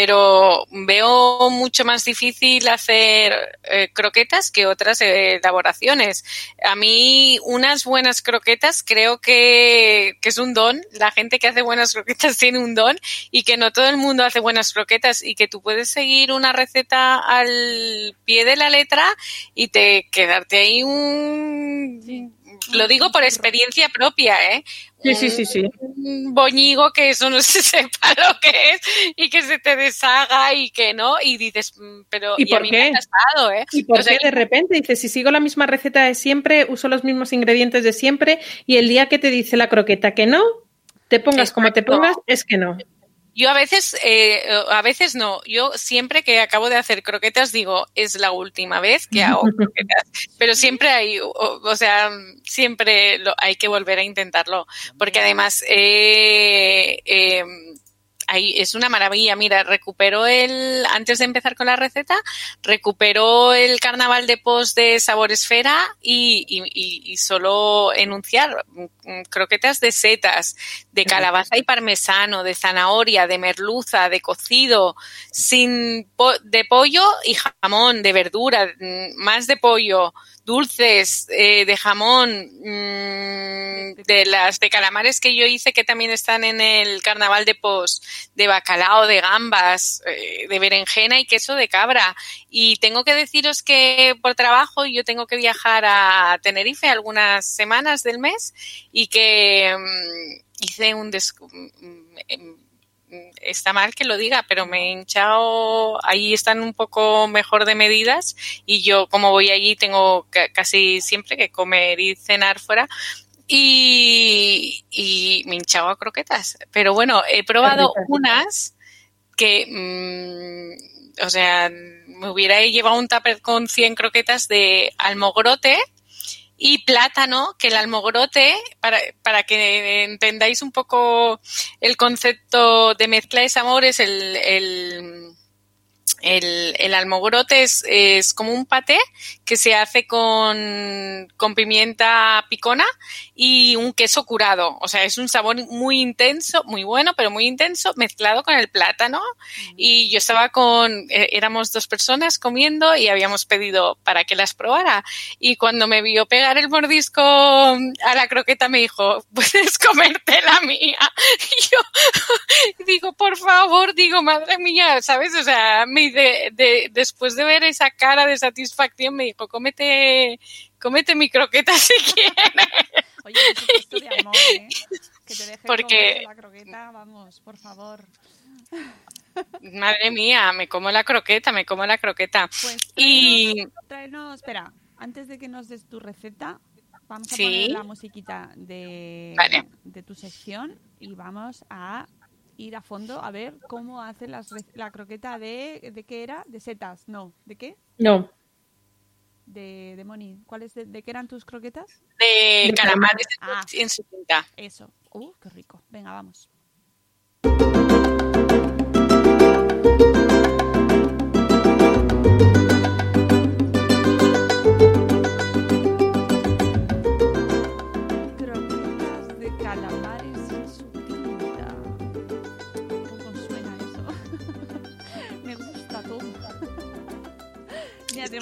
pero veo mucho más difícil hacer eh, croquetas que otras eh, elaboraciones. A mí unas buenas croquetas creo que, es un don. La gente que hace buenas croquetas tiene un don y que no todo el mundo hace buenas croquetas y que tú puedes seguir una receta al pie de la letra y te quedarte ahí un... Lo digo por experiencia propia, ¿eh? Sí, sí, sí, sí. un boñigo que eso no se sepa lo que es y que se te deshaga y que no y dices mm, pero ¿Y a por mí qué? me ha pasado ¿eh? ¿Y por O sea, qué de repente dices, si sigo la misma receta de siempre, uso los mismos ingredientes de siempre y el día que te dice la croqueta que no, te pongas como te pongas, es que no. Yo a veces eh, a veces no. Yo siempre que acabo de hacer croquetas digo es la última vez que hago croquetas pero siempre hay o, o sea siempre lo, hay que volver a intentarlo. Porque además eh, eh, ahí es una maravilla. Mira, recuperó el, antes de empezar con la receta, recuperó el carnaval de post de Sabor Esfera y, y, y- y solo enunciar mm, croquetas de setas, de calabaza y parmesano, de zanahoria, de merluza, de cocido, sin po- de pollo y jamón, de verdura, mm, más de pollo, dulces, eh, de jamón, mm, de las de calamares que yo hice que también están en el carnaval de pos, de bacalao, de gambas, eh, de berenjena y queso de cabra. Y tengo que deciros que por trabajo yo tengo que viajar a Tenerife algunas semanas del mes y que mm, hice un des- mm, em, está mal que lo diga, pero me he hinchado, ahí están un poco mejor de medidas y yo como voy allí tengo ca- casi siempre que comer y cenar fuera y, y me he hinchado a croquetas. Pero bueno, he probado unas que, mm, o sea, me hubiera llevado un tupper con 100 croquetas de almogrote y plátano, que el almogrote, para, para que entendáis un poco el concepto de mezcla de sabores, el, el, almogrote es, es como un paté que se hace con, con pimienta picona y un queso curado. O sea, es un sabor muy intenso, muy bueno, pero muy intenso, mezclado con el plátano. Y yo estaba con, eh, éramos dos personas comiendo y habíamos pedido para que las probara. Y cuando me vio pegar el mordisco a la croqueta me dijo, puedes comerte la mía. Y yo digo, por favor, digo, madre mía, ¿sabes? O sea, me, de, de, después de ver esa cara de satisfacción me dijo, cómete, cómete mi croqueta si quieres. Oye, de amor, ¿eh? Que te dejes Porque- la croqueta, vamos, por favor. Madre mía, me como la croqueta, me como la croqueta. Pues y tráenos, tráenos- espera, antes de que nos des tu receta, vamos a Sí. poner la musiquita de, Vale. de tu sección y vamos a ir a fondo a ver cómo hace las la croqueta de... ¿De qué era? ¿De setas? No. ¿De qué? No, De, de Moni. ¿Cuáles de, de qué eran tus croquetas? de De calamares Ah. en su tinta. Eso. Uh, qué rico. Venga, vamos.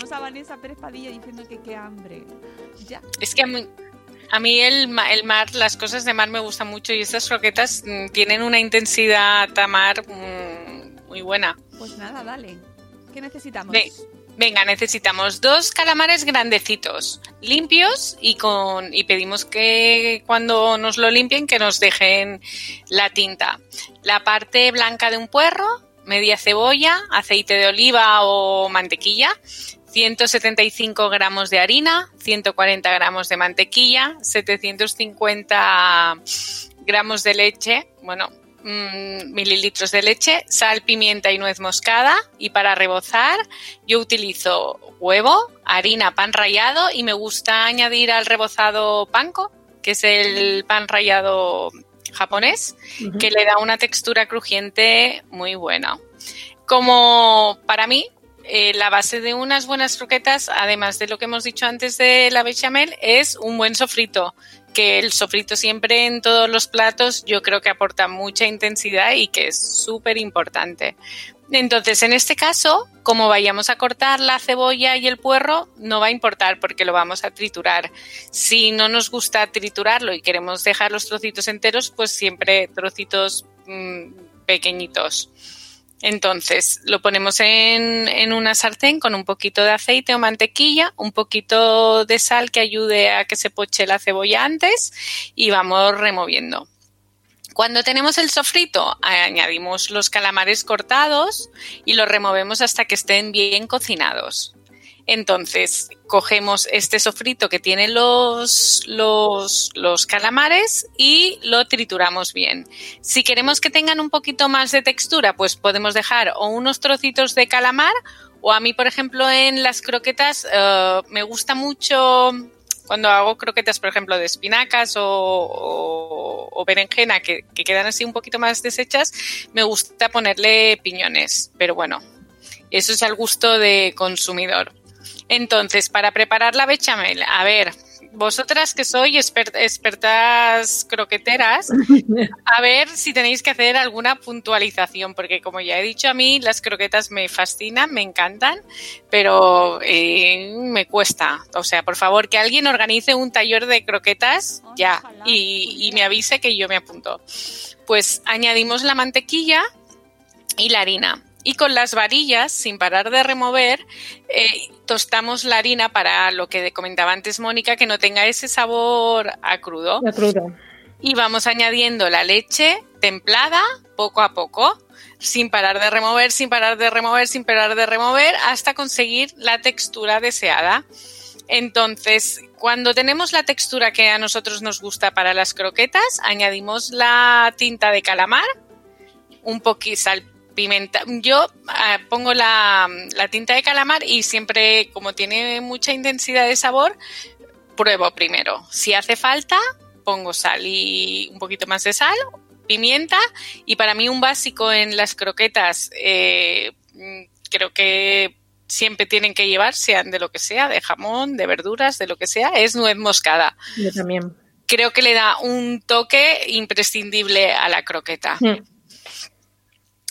Tenemos a Vanessa Pérez Padilla diciendo que qué hambre. Ya. Es que a mí, a mí el, el mar, las cosas de mar me gustan mucho y estas croquetas mm, tienen una intensidad a mar mm, muy buena. Pues nada, dale. ¿Qué necesitamos? Ve- Venga, necesitamos dos calamares grandecitos, limpios y con y pedimos que cuando nos lo limpien que nos dejen la tinta. La parte blanca de un puerro, media cebolla, aceite de oliva o mantequilla, 175 gramos de harina, 140 gramos de mantequilla, 750 gramos de leche, bueno, mm, mililitros de leche, sal, pimienta y nuez moscada. Y para rebozar, yo utilizo huevo, harina, pan rallado y me gusta añadir al rebozado panko, que es el pan rallado japonés, que le da una textura crujiente muy buena. Como para mí, eh, la base de unas buenas croquetas, además de lo que hemos dicho antes de la bechamel, es un buen sofrito. Que el sofrito siempre en todos los platos yo creo que aporta mucha intensidad y que es súper importante. Entonces, en este caso, como vayamos a cortar la cebolla y el puerro, no va a importar porque lo vamos a triturar. Si no nos gusta triturarlo y queremos dejar los trocitos enteros, pues siempre trocitos mm, pequeñitos. Entonces, lo ponemos en, una sartén con un poquito de aceite o mantequilla, un poquito de sal que ayude a que se poche la cebolla antes y vamos removiendo. Cuando tenemos el sofrito, añadimos los calamares cortados y los removemos hasta que estén bien cocinados. Entonces, cogemos este sofrito que tiene los, los, los calamares y lo trituramos bien. Si queremos que tengan un poquito más de textura, pues podemos dejar o unos trocitos de calamar o a mí, por ejemplo, en las croquetas eh, me gusta mucho cuando hago croquetas, por ejemplo, de espinacas o, berenjena que, que quedan así un poquito más deshechas, me gusta ponerle piñones. Pero bueno, eso es al gusto de consumidor. Entonces, para preparar la bechamel, a ver, vosotras que sois exper- expertas croqueteras, a ver si tenéis que hacer alguna puntualización, porque como ya he dicho, a mí las croquetas me fascinan, me encantan, pero eh, me cuesta. O sea, por favor, que alguien organice un taller de croquetas ya y me avise que yo me apunto. Pues añadimos la mantequilla y la harina. Y con las varillas, sin parar de remover, eh, tostamos la harina para lo que comentaba antes Mónica, que no tenga ese sabor a crudo. Ya crudo. Y vamos añadiendo la leche templada poco a poco, sin parar de remover, sin parar de remover, sin parar de remover, hasta conseguir la textura deseada. Entonces, cuando tenemos la textura que a nosotros nos gusta para las croquetas, añadimos la tinta de calamar, un poquito sal, Yo ah, pongo la, la tinta de calamar y siempre, como tiene mucha intensidad de sabor, pruebo primero. Si hace falta, pongo sal y un poquito más de sal, pimienta y para mí un básico en las croquetas eh, mm, creo que siempre tienen que llevar, sean de lo que sea, de jamón, de verduras, de lo que sea, es nuez moscada. Yo también. Creo que le da un toque imprescindible a la croqueta. Mm.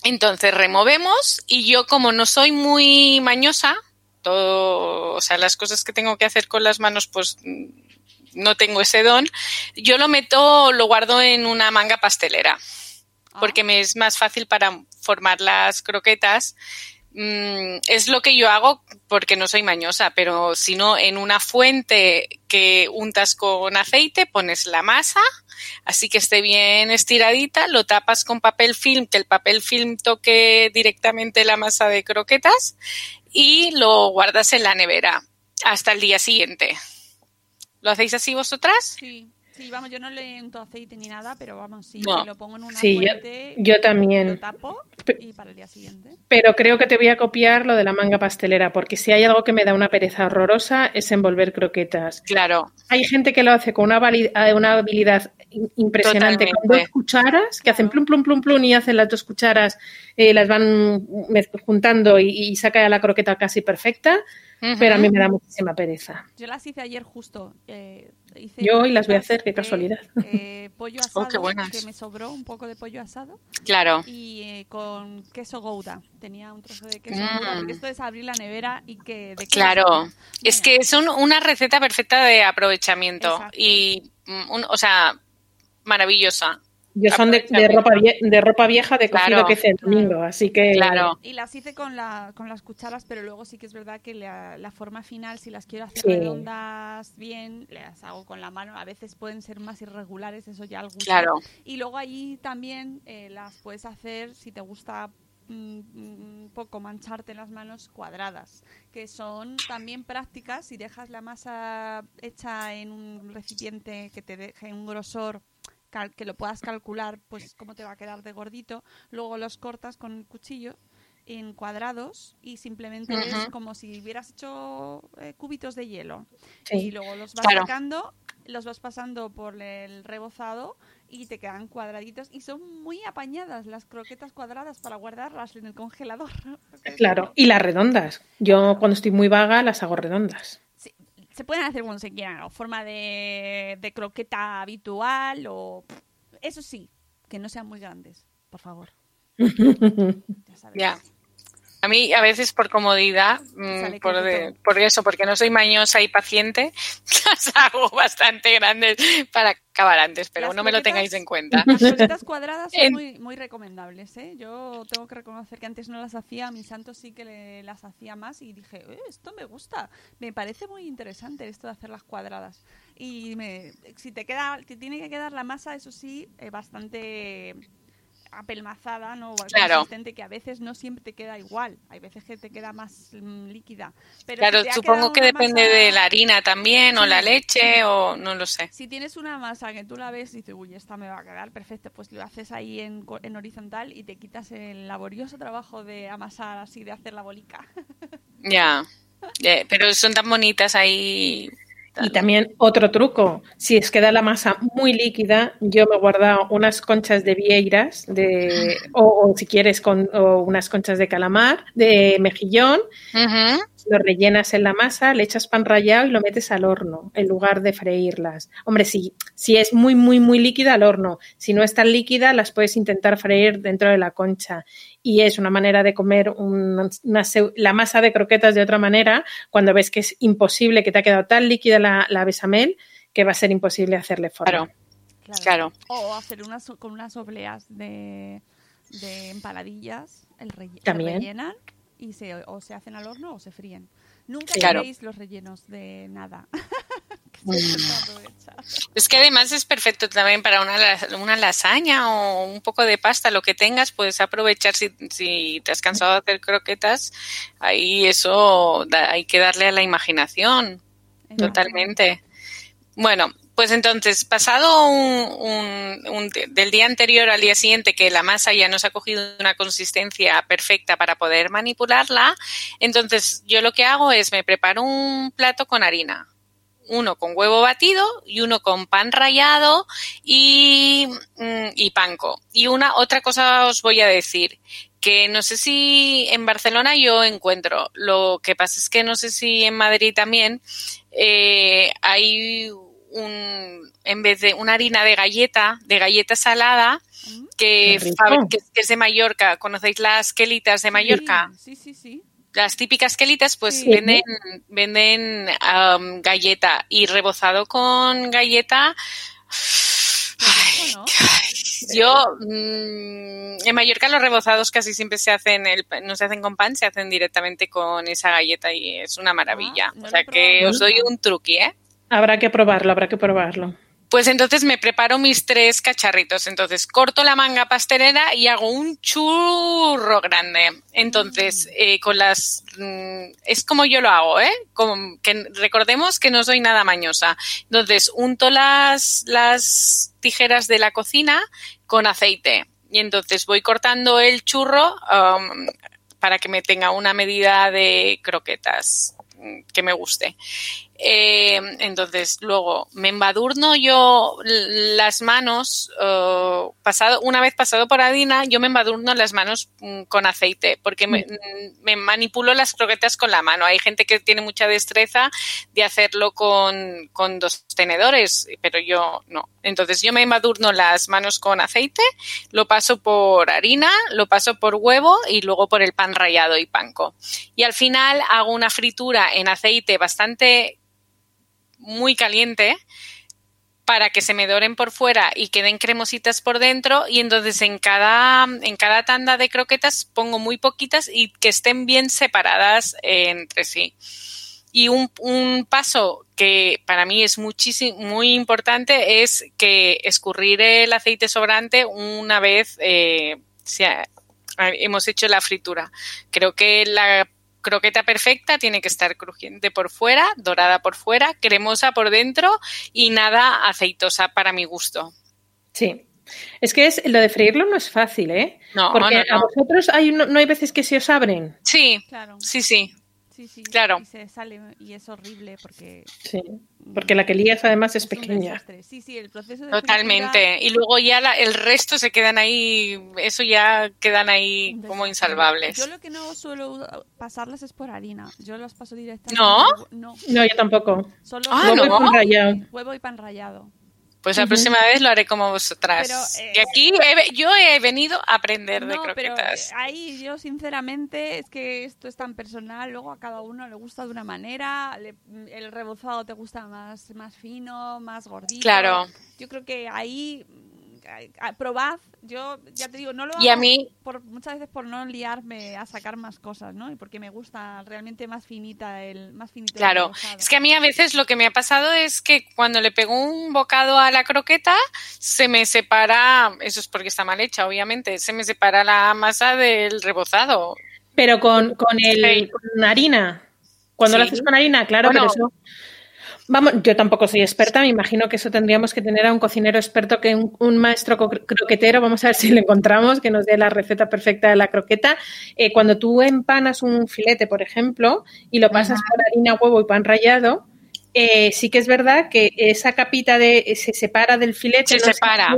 Entonces removemos y yo como no soy muy mañosa, todo, o sea, las cosas que tengo que hacer con las manos pues mm, no tengo ese don, yo lo meto, lo guardo en una manga pastelera Ah, porque me es más fácil para formar las croquetas. Mm, es lo que yo hago porque no soy mañosa, pero si no, en una fuente que untas con aceite, pones la masa, así que esté bien estiradita, lo tapas con papel film, que el papel film toque directamente la masa de croquetas y lo guardas en la nevera hasta el día siguiente. ¿Lo hacéis así vosotras? Sí. Sí, vamos, yo no le unto aceite ni nada, pero vamos, sí, No. lo pongo en una Sí, yo- fuente, yo también. Lo tapo y para el día siguiente. Pero creo que te voy a copiar lo de la manga pastelera, porque si hay algo que me da una pereza horrorosa es envolver croquetas. Claro, Hay gente que lo hace con una, eh, una habilidad impresionante, con dos cucharas, que hacen plum, plum, plum, plum y hacen las dos cucharas, eh, las van juntando y, y saca la croqueta casi perfecta, Pero a mí me da muchísima pereza. Yo las hice ayer justo. eh, hice Yo hoy las voy a hacer, qué casualidad. eh, pollo Oh, asado, qué buenas. que me sobró un poco de pollo asado claro. y eh, con queso gouda. Tenía un trozo de queso Mm. gouda, porque esto es abrir la nevera y que... De Claro, es que es un- una receta perfecta de aprovechamiento Exacto. y, mm, un- o sea, maravillosa. Yo son de, de ropa, vie- de ropa vieja de cocido Claro. que hice el domingo, así que Claro, Y las hice con, la, con las cucharas, pero luego sí que es verdad que la, la forma final, si las quiero hacer Sí. redondas bien, las hago con la mano. A veces pueden ser más irregulares, eso ya al gusto. claro. Y luego allí también eh, las puedes hacer, si te gusta mm, un poco mancharte las manos, cuadradas, que son también prácticas si dejas la masa hecha en un recipiente que te deje un grosor que lo puedas calcular, pues cómo te va a quedar de gordito. Luego los cortas con el cuchillo en cuadrados y simplemente es como si hubieras hecho eh, cubitos de hielo. Sí. Y luego los vas Claro. sacando, los vas pasando por el rebozado y te quedan cuadraditos. Y son muy apañadas las croquetas cuadradas para guardarlas en el congelador. claro. Y las redondas. Yo cuando estoy muy vaga las hago redondas. Se pueden hacer como se quieran, o forma de, de croqueta habitual, o eso sí, que no sean muy grandes, por favor. Ya sabes. Ya. A mí a veces por comodidad, mm, por, de- por eso, porque no soy mañosa y paciente, las hago bastante grandes para acabar antes, pero Las no me lo tengáis en cuenta. Las croquetas cuadradas son muy, muy recomendables, ¿eh? Yo tengo que reconocer que antes no las hacía, a mi santo sí que le- las hacía más y dije, "Eh, esto me gusta, me parece muy interesante esto de hacer las cuadradas. Y me, si te queda, te tiene que quedar la masa, eso sí, eh, bastante apelmazada, ¿no? O Claro. consistente, que a veces no siempre te queda igual. Hay veces que te queda más mm, líquida. Pero Claro, si supongo que depende masa- de la harina también, o Sí. la leche, o no lo sé. si tienes una masa que tú la ves y dices, uy, esta me va a quedar perfecta, pues lo haces ahí en, en horizontal y te quitas el laborioso trabajo de amasar así, de hacer la bolica. Ya. Eh, pero son tan bonitas ahí. Y también otro truco, si es queda la masa muy líquida, yo me he guardado unas conchas de vieiras de, o, o si quieres con o unas conchas de calamar, de mejillón. Lo rellenas en la masa, le echas pan rallado y lo metes al horno en lugar de freírlas. Hombre, si, si es muy, muy, muy líquida, al horno. Si no es tan líquida, las puedes intentar freír dentro de la concha. Y es una manera de comer una la masa de croquetas de otra manera cuando ves que es imposible, que te ha quedado tan líquida la, la bechamel que va a ser imposible hacerle forma. Claro, claro. O hacer unas con unas obleas de, de empaladillas, el relle- También. rellenan y se, o se hacen al horno o se fríen. Nunca. Claro. tiréis los rellenos de nada. Mm. Es que además es perfecto también para una, una lasaña o un poco de pasta, lo que tengas, puedes aprovechar si, si te has cansado de hacer croquetas. Ahí eso da- hay que darle a la imaginación, totalmente. Bueno, pues entonces, pasado un, del día anterior al día siguiente que la masa ya nos ha cogido una consistencia perfecta para poder manipularla, entonces yo lo que hago es me preparo un plato con harina, uno con huevo batido y uno con pan rallado y, mm, y panko. Y una otra cosa os voy a decir, que no sé si en Barcelona yo encuentro, lo que pasa es que no sé si en Madrid también eh, hay un, en vez de una harina de galleta, de galleta salada, Mm. que, que- que es de Mallorca. ¿Conocéis las quelitas de Mallorca? Sí, sí, sí. Las típicas quelitas, pues Sí. venden, venden am, galleta y rebozado con galleta. Ay, ¿no? ay, yo mm, en Mallorca los rebozados casi siempre se hacen el, no se hacen con pan, se hacen directamente con esa galleta y es una maravilla. Ah, no o sea que os doy un truqui, ¿eh? Habrá que probarlo, habrá que probarlo. Pues entonces me preparo mis tres cacharritos. Entonces corto la manga pastelera y hago un churro grande. Entonces, eh, con las. mm, es como yo lo hago, ¿eh? Como que recordemos que no soy nada mañosa. Entonces, unto las, las tijeras de la cocina con aceite. Y entonces voy cortando el churro um, para que me tenga una medida de croquetas mm, que me guste. Eh, entonces, luego me embadurno yo las manos, eh, pasado, una vez pasado por harina, yo me embadurno las manos mm, con aceite, porque me, mm, me manipulo las croquetas con la mano. Hay gente que tiene mucha destreza de hacerlo con, con dos tenedores, pero yo no. Entonces, yo me embadurno las manos con aceite, lo paso por harina, lo paso por huevo y luego por el pan rallado y panko. Y al final hago una fritura en aceite bastante muy caliente para que se me doren por fuera y queden cremositas por dentro y entonces en cada en cada tanda de croquetas pongo muy poquitas y que estén bien separadas entre sí. Y un, un paso que para mí es muchísimo muy importante es que escurrir el aceite sobrante una vez eh, hemos hecho la fritura. Creo que la croqueta perfecta tiene que estar crujiente por fuera, dorada por fuera, cremosa por dentro y nada aceitosa para mi gusto. Sí. Es que es, lo de freírlo no es fácil, ¿eh? No, Porque no, a vosotros hay, no, no hay veces que se os abren. Sí, Claro. sí, sí. Sí, sí. Claro. Y se sale y es horrible porque Sí. Porque la que lías además es pequeña. Sí, sí, el proceso de Totalmente. Y luego ya la- el resto se quedan ahí, eso ya quedan ahí como insalvables. Yo lo que no suelo pasarlas es por harina. Yo las paso directamente. ¿No? No. No, yo tampoco. Solo Ah, Huevo y ¿no? pan rallado. huevo y pan rallado. Pues la próxima vez lo haré como vosotras. Pero, eh, y aquí he yo he venido a aprender de No, croquetas. eh, ahí yo sinceramente es que esto es tan personal, luego a cada uno le gusta de una manera, le- el rebozado te gusta más, más fino, más gordito. Claro. Yo creo que ahí probad, yo ya te digo, no lo hago Y a mí- por, muchas veces por no liarme a sacar más cosas, ¿no? Y porque me gusta realmente más finita el más finito Claro, es que a mí a veces lo que me ha pasado es que cuando le pego un bocado a la croqueta, se me separa, eso es porque está mal hecha, obviamente, se me separa la masa del rebozado. Pero con, con, el, Sí. con harina. Cuando lo haces con harina, claro, Bueno. pero eso. Vamos, yo tampoco soy experta, me imagino que eso tendríamos que tener a un cocinero experto que un, un maestro cro- croquetero, vamos a ver si lo encontramos, que nos dé la receta perfecta de la croqueta. Eh, cuando tú empanas un filete, por ejemplo, y lo pasas por harina, huevo y pan rallado, eh, sí que es verdad que esa capita de se separa del filete, Se no separa.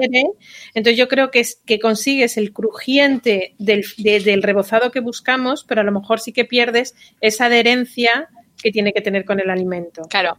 entonces yo creo que es que consigues el crujiente del, de- del rebozado que buscamos, pero a lo mejor sí que pierdes esa adherencia que tiene que tener con el alimento. Claro,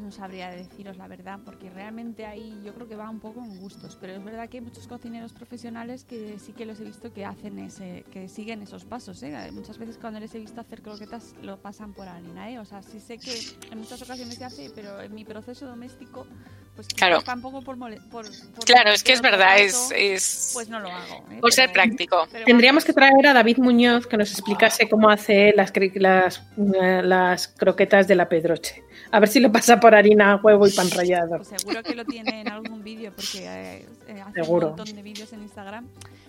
no sabría deciros la verdad, porque realmente ahí yo creo que va un poco en gustos, pero es verdad que hay muchos cocineros profesionales que sí que los he visto que hacen ese, que siguen esos pasos, ¿eh? Muchas veces cuando les he visto hacer croquetas lo pasan por harina, ¿eh? O sea, sí sé que en muchas ocasiones se hace, pero en mi proceso doméstico, pues Claro. tampoco por, mole- por, por claro, es que es verdad, es, pues no lo hago. ¿eh? por ser Pero- práctico. pero Tendríamos que traer a David Muñoz que nos explicase cómo hace las, las, eh, las croquetas de la Pedroche. A ver si lo pasa por harina, huevo y pan rallado. Pues seguro que lo tiene en algún vídeo porque eh, eh, hace Seguro. un montón de vídeos en Instagram.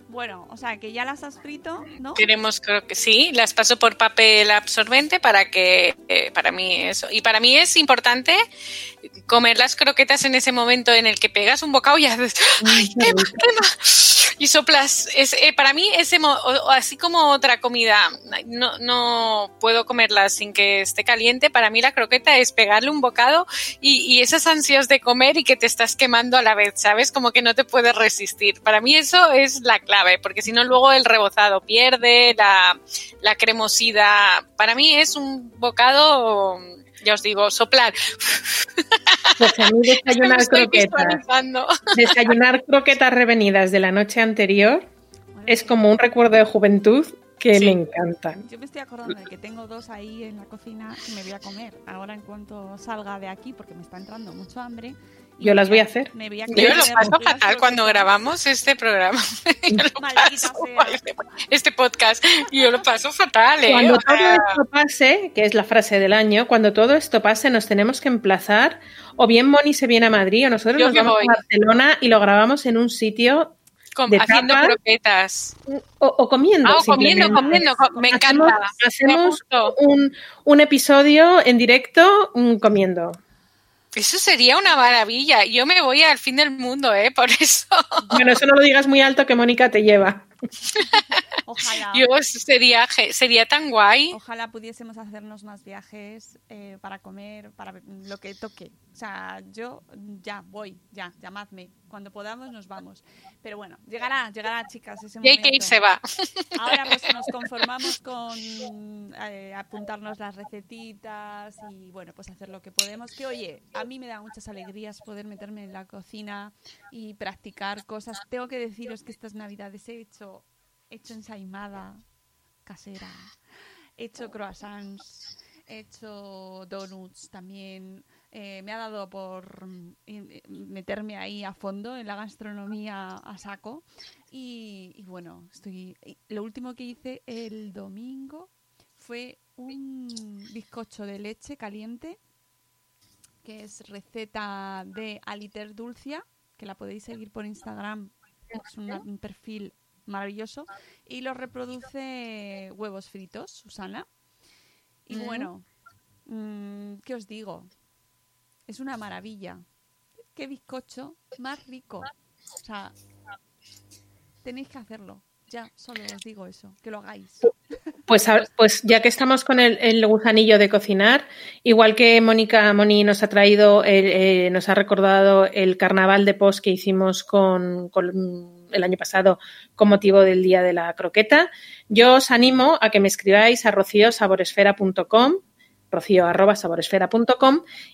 Bueno, o sea, que ya las has frito, ¿no? Tenemos, creo que sí, las paso por papel absorbente para que, eh, para mí eso. Y para mí es importante comer las croquetas en ese momento en el que pegas un bocado y haces, ¡ay, quema, quema! Y soplas. Es, eh, para mí, o así como otra comida, no, no puedo comerla sin que esté caliente. Para mí la croqueta es pegarle un bocado y, y esas ansias de comer y que te estás quemando a la vez, ¿sabes? Como que no te puedes resistir. Para mí eso es la clave, porque si no luego el rebozado pierde, la, la cremosidad. Para mí es un bocado, ya os digo, soplar. Pues a mí desayunar croquetas, desayunar croquetas revenidas de la noche anterior es como un recuerdo de juventud que Sí. me encantan. Yo me estoy acordando de que tengo dos ahí en la cocina que me voy a comer ahora en cuanto salga de aquí porque me está entrando mucho hambre Yo las voy a hacer. Me voy a Yo lo paso fatal cuando grabamos este programa. Yo lo paso este, podcast. Yo lo paso fatal, ¿eh? Cuando todo esto pase, que es la frase del año, cuando todo esto pase nos tenemos que emplazar, o bien Moni se viene a Madrid o nosotros Yo nos vamos voy. a Barcelona y lo grabamos en un sitio de haciendo tapas. croquetas. o, o comiendo. Ah, o comiendo, comiendo. co- Me Hacemos- encanta. Hacemos un episodio en directo mm, comiendo. Eso sería una maravilla. Yo me voy al fin del mundo, ¿eh? Por eso. Bueno, eso no lo digas muy alto que Mónica te lleva. Ojalá. Yo sería, sería tan guay. Ojalá pudiésemos hacernos más viajes eh, para comer, para lo que toque. O sea, yo ya voy, ya, llamadme. Cuando podamos nos vamos. Pero bueno, llegará, llegará, chicas, ese Y que irse, va. Ahora pues nos conformamos con eh, apuntarnos las recetitas y bueno, pues hacer lo que podemos. Que oye, a mí me da muchas alegrías poder meterme en la cocina y practicar cosas. Tengo que deciros que estas navidades he hecho, he hecho ensaimada casera, he hecho croissants, he hecho donuts también. Eh, me ha dado por mm, eh, meterme ahí a fondo en la gastronomía a saco. Y, bueno, estoy. Lo último que hice el domingo fue un bizcocho de leche caliente, que es receta de Aliter Dulcia, que la podéis seguir por Instagram. Es un perfil maravilloso. Y lo reproduce huevos fritos, Susana. Y bueno, mm, ¿qué os digo? Es una maravilla. Qué bizcocho más rico. O sea, tenéis que hacerlo. Ya, solo os digo eso, que lo hagáis. Pues, pues ya que estamos con el, el gusanillo de cocinar, igual que Mónica Moni nos ha traído, el- eh, nos ha recordado el carnaval de post que hicimos con, con el año pasado con motivo del Día de la Croqueta, yo os animo a que me escribáis a rociosaboresfera.com rocío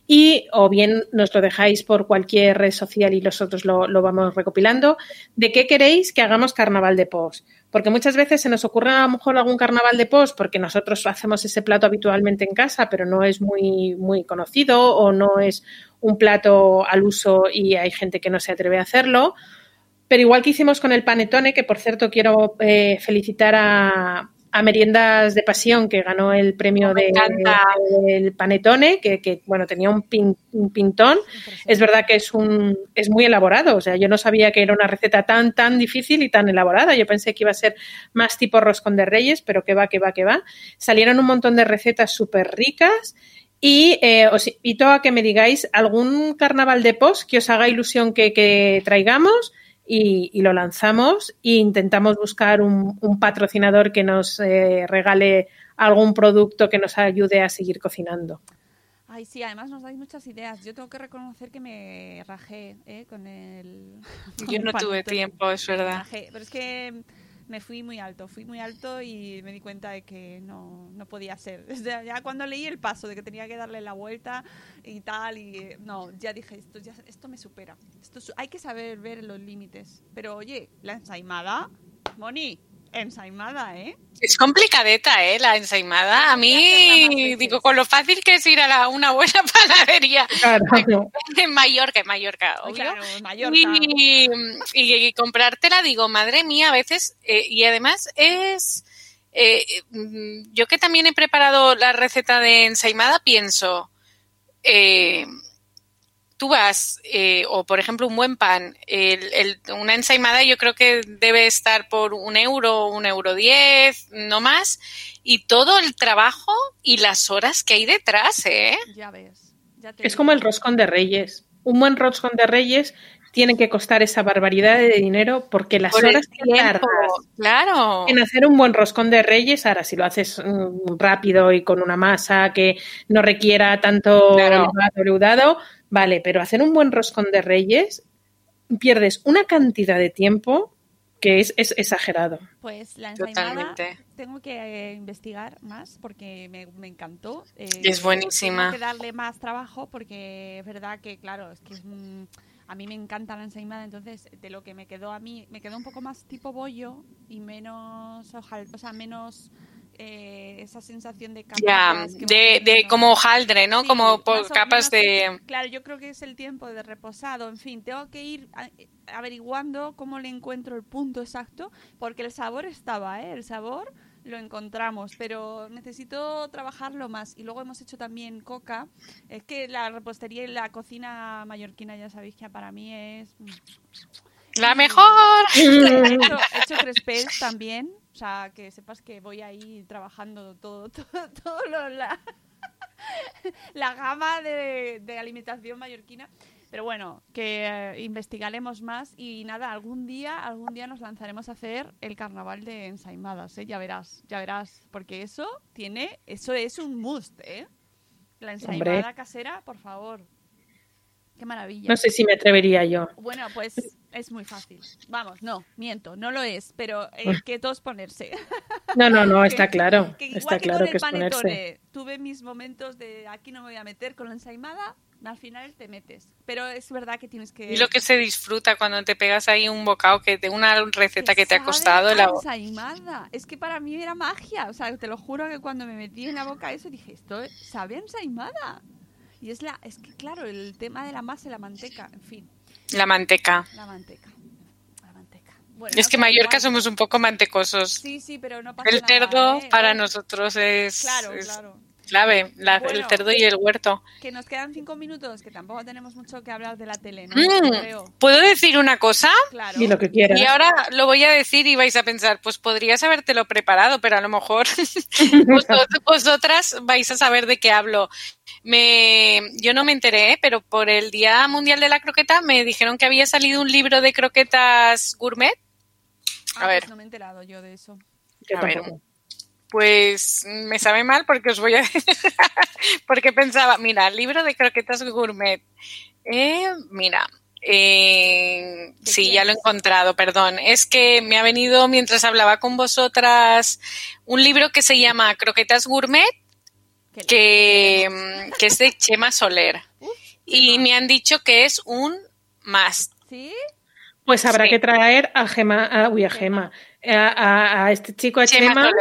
y o bien nos lo dejáis por cualquier red social y nosotros lo, lo vamos recopilando de qué queréis que hagamos carnaval de post. Porque muchas veces se nos ocurre a lo mejor algún carnaval de post porque nosotros hacemos ese plato habitualmente en casa, pero no es muy, muy conocido o no es un plato al uso y hay gente que no se atreve a hacerlo. Pero igual que hicimos con el panetone, que por cierto quiero eh, felicitar a, a Meriendas de Pasión, que ganó el premio Me de- encanta. del panetone, que, que, bueno, tenía un, pin- un pintón. Es verdad que es un es muy elaborado, o sea, yo no sabía que era una receta tan tan difícil y tan elaborada. Yo pensé que iba a ser más tipo roscón de reyes, pero que va, que va, que va. Salieron un montón de recetas súper ricas y eh, os invito a que me digáis algún carnaval de post que os haga ilusión que, que traigamos y, y lo lanzamos e intentamos buscar un, un patrocinador que nos eh, regale algún producto que nos ayude a seguir cocinando. Ay, sí, además nos dais muchas ideas. Yo tengo que reconocer que me rajé ¿eh? con el. con Yo no tuve tiempo, es verdad. rajé, Pero es que me fui muy alto, fui muy alto y me di cuenta de que no, no podía ser. O ya cuando leí el paso de que tenía que darle la vuelta y tal, y eh, no, ya dije, esto, ya, esto me supera. Esto hay que saber ver los límites. Pero oye, la ensaimada, Moni, ensaimada, ¿eh? Es complicadeta, ¿eh? La ensaimada. A mí, digo, con lo fácil que es ir a la- una buena panadería Claro. en Mallorca, en Mallorca, obvio. Claro, Mallorca. Y, y, y comprártela, digo, madre mía, a veces, eh, y además es, eh, mm, yo que también he preparado la receta de ensaimada, pienso, eh, tú vas, eh, o por ejemplo un buen pan, el- el- una ensaimada yo creo que debe estar por un euro, un euro diez, no más, y todo el trabajo y las horas que hay detrás, ¿eh? Ya ves. ya te Es digo. como el roscón de reyes. Un buen roscón de reyes tiene que costar esa barbaridad de dinero porque las Por horas que tardas claro. en hacer un buen roscón de reyes, ahora si lo haces mm, rápido y con una masa que no requiera tanto Claro. leudado, vale, pero hacer un buen roscón de reyes pierdes una cantidad de tiempo que es, es exagerado. Pues la ensaimada Totalmente. tengo que eh, investigar más porque me, me encantó. Eh, Es buenísima. Tengo que darle más trabajo porque es verdad que, claro, es que es, mm, a mí me encanta la ensaimada, entonces de lo que me quedó a mí, me quedó un poco más tipo bollo y menos o sea, menos eh, esa sensación de capas. De, de como hojaldre, ¿no? como por capas de... Claro, yo creo que es el tiempo de reposado. En fin, tengo que ir averiguando cómo le encuentro el punto exacto, porque el sabor estaba, ¿eh? El sabor lo encontramos, pero necesito trabajarlo más. Y luego hemos hecho también coca. Es que la repostería y la cocina mallorquina, ya sabéis que para mí es... Mm, ¡La mejor! He hecho, he crespés también. O sea, que sepas que voy ahí trabajando todo, todo, todo la, la gama de, de alimentación mallorquina. Pero bueno, que eh, investigaremos más y nada, algún día, algún día nos lanzaremos a hacer el carnaval de ensaimadas, ¿eh? Ya verás, ya verás, porque eso tiene, eso es un must, ¿eh? La ensaimada casera, por favor. Qué maravilla. No sé si me atrevería yo. Bueno, pues es muy fácil. Vamos, no, miento, no lo es, pero es que todos ponerse. No, no, no, está claro. está claro que es ponerse. Tuve mis momentos de aquí no me voy a meter con la ensaimada, al final te metes. Pero es verdad que tienes que... Y lo que se disfruta cuando te pegas ahí un bocado que de una receta que, te ha costado. La... ensaimada. Es que para mí era magia. O sea, te lo juro que cuando me metí en la boca eso dije, esto sabe ensaimada. Y es la, es que claro, el tema de la masa y la manteca, en fin. La manteca. La manteca. La manteca. es que Mallorca somos un poco mantecosos. Sí, sí, pero no pasa El cerdo ¿eh? para nosotros es, claro, claro clave, el cerdo y el huerto. Que nos quedan cinco minutos, que tampoco tenemos mucho que hablar de la tele, ¿no? Mm, ¿Puedo decir una cosa? Claro. Y lo que quieras. Y ahora lo voy a decir y vais a pensar, pues podrías habértelo preparado, pero a lo mejor vosotras vais a saber de qué hablo. Me, yo no me enteré, pero por el Día Mundial de la Croqueta me dijeron que había salido un libro de croquetas gourmet. A ah, ver. Pues no me he enterado yo de eso. A ver, pues me sabe mal porque os voy a porque pensaba, mira, libro de croquetas gourmet. Eh, mira, eh, sí, ya lo he encontrado, perdón. Es que me ha venido mientras hablaba con vosotras un libro que se llama Croquetas Gourmet, que, mm, que es de Chema Soler. y me han dicho que es un must. ¿Sí? Pues habrá que traer a Gema, a, uy, a Gema, a, este chico, a Chema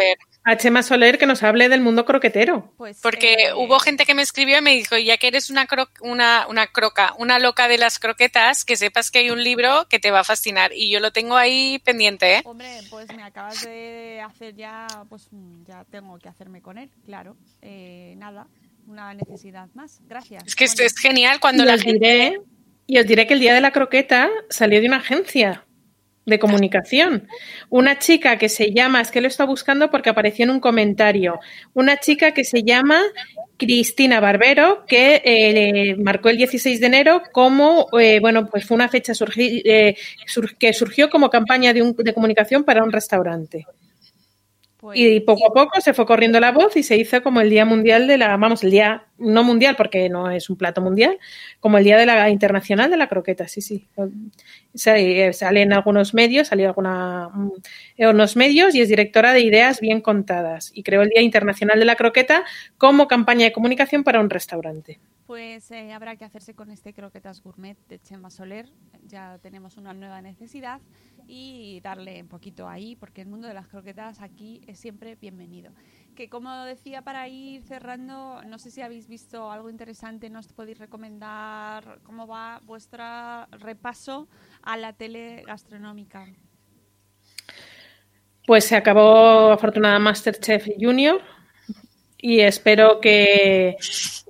a Chema Soler que nos hable del mundo croquetero. Pues, Porque eh, hubo gente que me escribió y me dijo, ya que eres una, una, una croca, una loca de las croquetas, que sepas que hay un libro que te va a fascinar. Y yo lo tengo ahí pendiente, ¿eh? Hombre, pues me acabas de hacer ya, pues ya tengo que hacerme con él, claro. Eh, nada, una necesidad más. Gracias. Es que esto es genial cuando la gente... y os diré que el día de la croqueta salió de una agencia de comunicación. Una chica que se llama, es que lo está buscando porque apareció en un comentario, una chica que se llama Cristina Barbero, que eh, marcó el 16 de enero como, eh, bueno, pues fue una fecha eh, que surgió como campaña de, un, de comunicación para un restaurante. Pues y poco a poco se fue corriendo la voz y se hizo como el Día Mundial de la, vamos, el Día, no mundial porque no es un plato mundial, como el Día de la Internacional de la Croqueta, sí, sí. Sale en algunos medios, salió alguna, mm, en unos medios y es directora de Ideas Bien Contadas y creó el Día Internacional de la Croqueta como campaña de comunicación para un restaurante. Pues eh, habrá que hacerse con este croquetas gourmet de Chema Soler, ya tenemos una nueva necesidad y darle un poquito ahí, porque el mundo de las croquetas aquí es siempre bienvenido. Que como decía, para ir cerrando, no sé si habéis visto algo interesante, nos podéis recomendar cómo va vuestro repaso a la tele gastronómica. Pues se acabó afortunada Masterchef Junior y espero que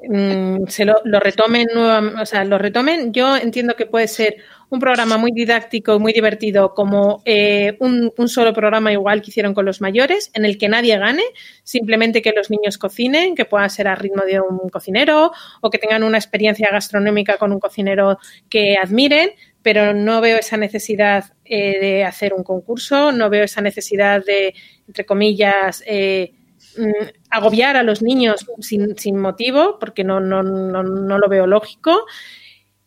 mm, se lo, retomen o sea, lo retomen. Yo entiendo que puede ser un programa muy didáctico, muy divertido, como eh, un, solo programa igual que hicieron con los mayores, en el que nadie gane, simplemente que los niños cocinen, que pueda ser a ritmo de un cocinero o que tengan una experiencia gastronómica con un cocinero que admiren, pero no veo esa necesidad eh, de hacer un concurso, no veo esa necesidad de, entre comillas, eh, agobiar a los niños sin, sin motivo, porque no, no, no, no lo veo lógico.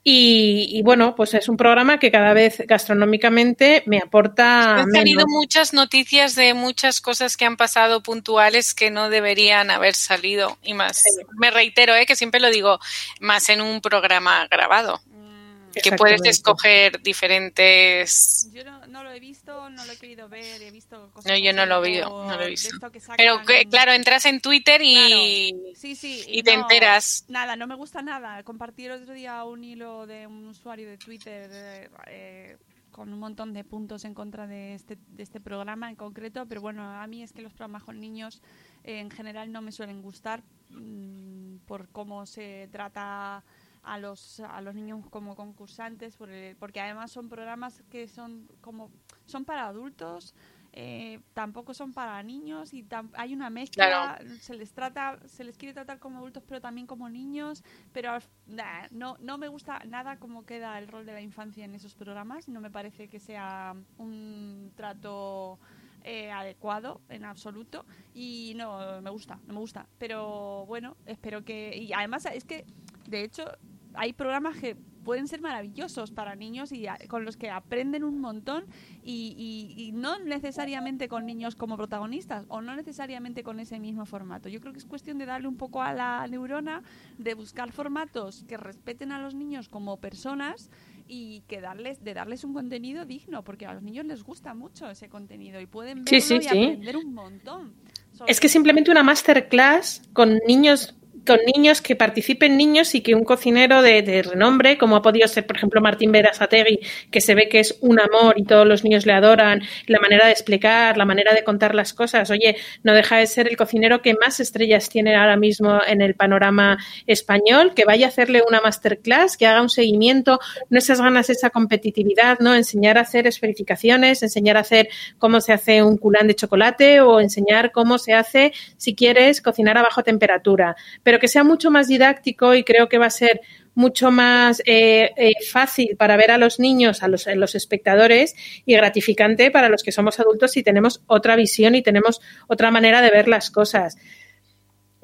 Y, bueno, pues es un programa que cada vez gastronómicamente me aporta. Han salido muchas noticias de muchas cosas que han pasado puntuales que no deberían haber salido. Y más, me reitero, ¿eh? que siempre lo digo, más en un programa grabado. Que puedes escoger diferentes. Yo no, no, lo he visto, no lo he querido ver, he visto cosas. No, yo no lo, vi, no lo he visto. Pero claro, entras en Twitter y, sí, sí, y, te enteras. Nada, no me gusta nada. Compartí el otro día un hilo de un usuario de Twitter eh, con un montón de puntos en contra de este, de este programa en concreto, pero bueno, a mí es que los programas con niños eh, en general no me suelen gustar mmm, por cómo se trata a los, a los niños como concursantes, porque además son programas que son como son para adultos, eh, tampoco son para niños y hay una mezcla, se les trata, se les quiere tratar como adultos pero también como niños, pero no, no me gusta nada cómo queda el rol de la infancia en esos programas, no me parece que sea un trato eh, adecuado en absoluto y no me gusta, no me gusta, pero bueno, espero que y además es que de hecho hay programas que pueden ser maravillosos para niños y con los que aprenden un montón y, no necesariamente con niños como protagonistas o no necesariamente con ese mismo formato. Yo creo que es cuestión de darle un poco a la neurona, de buscar formatos que respeten a los niños como personas y que darles de darles un contenido digno porque a los niños les gusta mucho ese contenido y pueden verlo y aprender un montón. Es que simplemente una masterclass con niños con niños, que participen niños y que un cocinero de, renombre, como ha podido ser, por ejemplo, Martín Berasategui, que se ve que es un amor y todos los niños le adoran, la manera de explicar, la manera de contar las cosas. Oye, no deja de ser el cocinero que más estrellas tiene ahora mismo en el panorama español, que vaya a hacerle una masterclass, que haga un seguimiento, no esas ganas, esa competitividad, ¿no? Enseñar a hacer esferificaciones, enseñar a hacer cómo se hace un culán de chocolate o enseñar cómo se hace, si quieres, cocinar a bajo temperatura. Pero que sea mucho más didáctico y creo que va a ser mucho más eh, eh, fácil para ver a los niños, a los, los, espectadores y gratificante para los que somos adultos y tenemos otra visión y tenemos otra manera de ver las cosas.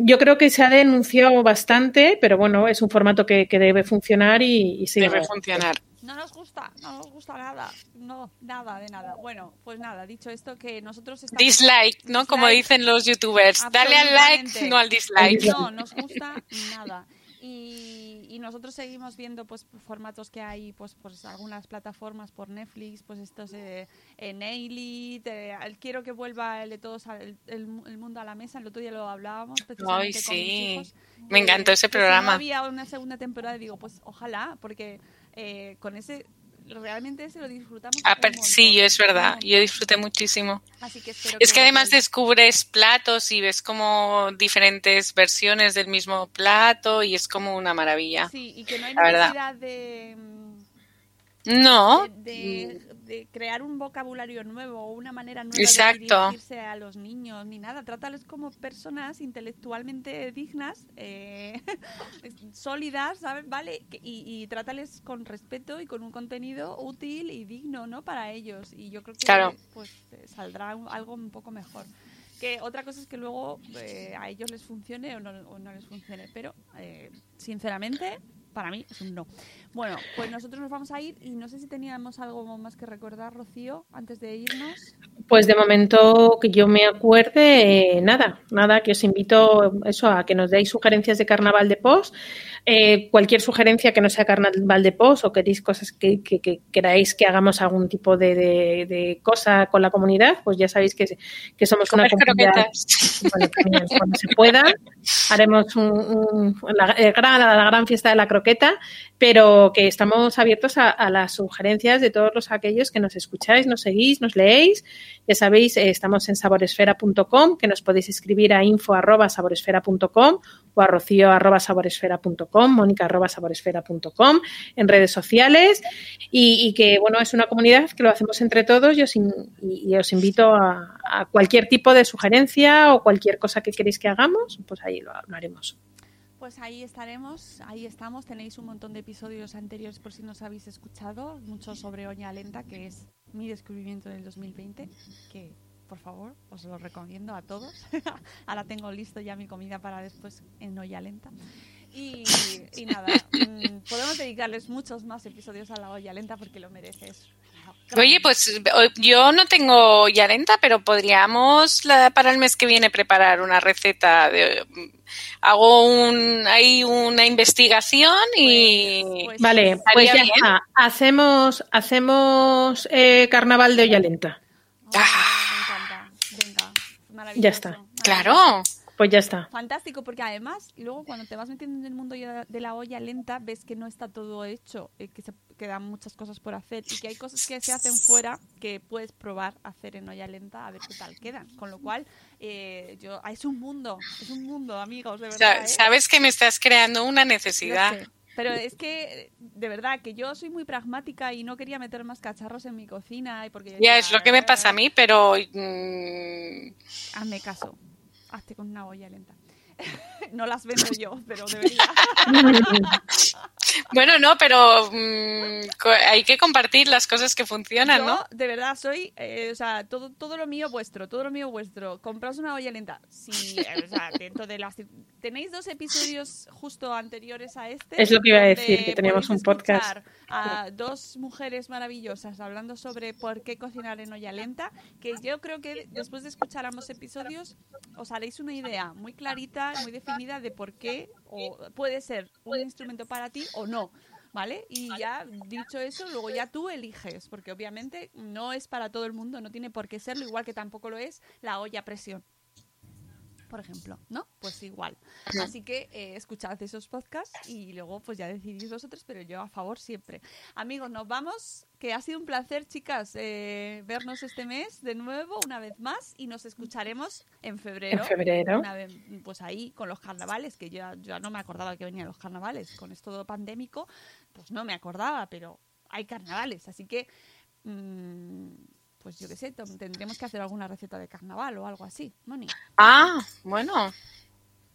Yo creo que se ha denunciado bastante, pero bueno, es un formato que, debe funcionar y, y Debe funcionar. No nos gusta, no nos gusta nada, no, nada de nada. Bueno, pues nada, dicho esto que nosotros estamos... Dislike, ¿no? Como dicen los youtubers, dale al like, no al dislike. No, nos gusta nada. Y, y, nosotros seguimos viendo pues formatos que hay pues pues algunas plataformas por Netflix pues estos eh, en Elite quiero que vuelva el de todos el, el, mundo a la mesa el otro día lo hablábamos Ay, sí. me encantó ese programa si había una segunda temporada digo pues ojalá porque eh, con ese realmente ese lo disfrutamos. Ah, sí, es verdad, yo disfruté muchísimo. es que, además descubres platos y ves como diferentes versiones del mismo plato y es como una maravilla. Sí, y que no hay necesidad de... No. De, crear un vocabulario nuevo o una manera nueva de dirigirse a los niños ni nada. Trátales como personas intelectualmente dignas, eh, sólidas, ¿sabes? ¿Vale? Y, y, trátales con respeto y con un contenido útil y digno, ¿no? Para ellos. Y yo creo que pues saldrá algo un poco mejor. Que otra cosa es que luego eh, a ellos les funcione o no, o no les funcione. Pero, eh, sinceramente, para mí es un no. Bueno, pues nosotros nos vamos a ir y no sé si teníamos algo más que recordar, Rocío, antes de irnos. Pues de momento que yo me acuerde, eh, nada, nada, que os invito eso a que nos deis sugerencias de carnaval de post. Eh, cualquier sugerencia que no sea carnaval de post o queréis cosas que, queráis que hagamos algún tipo de, cosa con la comunidad, pues ya sabéis que, que somos una comunidad. cuando se pueda, haremos un, la, gran, la gran fiesta de la croqueta, pero que estamos abiertos a, las sugerencias de todos los aquellos que nos escucháis, nos seguís, nos leéis. Ya sabéis, eh, estamos en saboresfera.com, que nos podéis escribir a info.saboresfera.com o a rocío.saboresfera.com, mónica.saboresfera.com, en redes sociales y, que, bueno, es una comunidad que lo hacemos entre todos y os, y, os invito a, cualquier tipo de sugerencia o cualquier cosa que queréis que hagamos, pues ahí lo haremos. Pues ahí estaremos, ahí estamos. Tenéis un montón de episodios anteriores por si no os habéis escuchado, mucho sobre Oña Lenta, que es mi descubrimiento del 2020, que por favor os lo recomiendo a todos. Ahora tengo listo ya mi comida para después en Olla Lenta. Y, y nada, mm, podemos dedicarles muchos más episodios a la olla lenta porque lo mereces Oye, pues yo no tengo ya lenta, pero podríamos la- para el mes que viene preparar una receta. De, hago un, hay una investigación y Pues- Vale, pues ya bien. está. Hacemos, hacemos eh, carnaval de olla lenta. Ah, me encanta. Venga, maravilloso. Ya está. claro. Pues ya está. Fantástico, porque además, luego cuando te vas metiendo en el mundo de la olla lenta, ves que no está todo hecho, eh, que se quedan muchas cosas por hacer y que hay cosas que se hacen fuera que puedes probar hacer en olla lenta a ver qué tal quedan. Con lo cual, eh, yo, ah, es un mundo, es un mundo, amigos, de verdad. ¿eh? Sabes que me estás creando una necesidad. Pero es que, de verdad, que yo soy muy pragmática y no quería meter más cacharros en mi cocina. Y porque yo Ya decía, es lo que me pasa a mí, pero mm, Hazme caso. Hazte con una olla lenta. no las vendo yo, pero debería. bueno, no, pero mm, hay que compartir las cosas que funcionan, Yo, ¿no? de verdad, soy, eh, o sea, todo, todo lo mío vuestro, todo lo mío vuestro. Compraos una olla lenta. Sí, eh, o sea, dentro de las... Tenéis dos episodios justo anteriores a este. Es lo que iba a decir, que teníamos un podcast. A dos mujeres maravillosas hablando sobre por qué cocinar en olla lenta, que yo creo que después de escuchar ambos episodios os haréis una idea muy clarita, muy definida de por qué o puede ser un instrumento para ti o no. ¿Vale? Y ya dicho eso, luego ya tú eliges, porque obviamente no es para todo el mundo, no tiene por qué serlo, igual que tampoco lo es la olla a presión. Por ejemplo, ¿no? Pues igual. Así que eh, escuchad esos podcasts y luego pues ya decidís vosotros, pero yo a favor siempre. Amigos, nos vamos, que ha sido un placer, chicas, eh, vernos este mes de nuevo, una vez más, y nos escucharemos en febrero. En febrero. Una vez, pues ahí con los carnavales, que yo ya, ya no me acordaba que venían los carnavales, con esto pandémico, pues no me acordaba, pero hay carnavales, así que, mm, pues yo qué sé, tendremos que hacer alguna receta de carnaval o algo así, Moni. Ah, bueno, No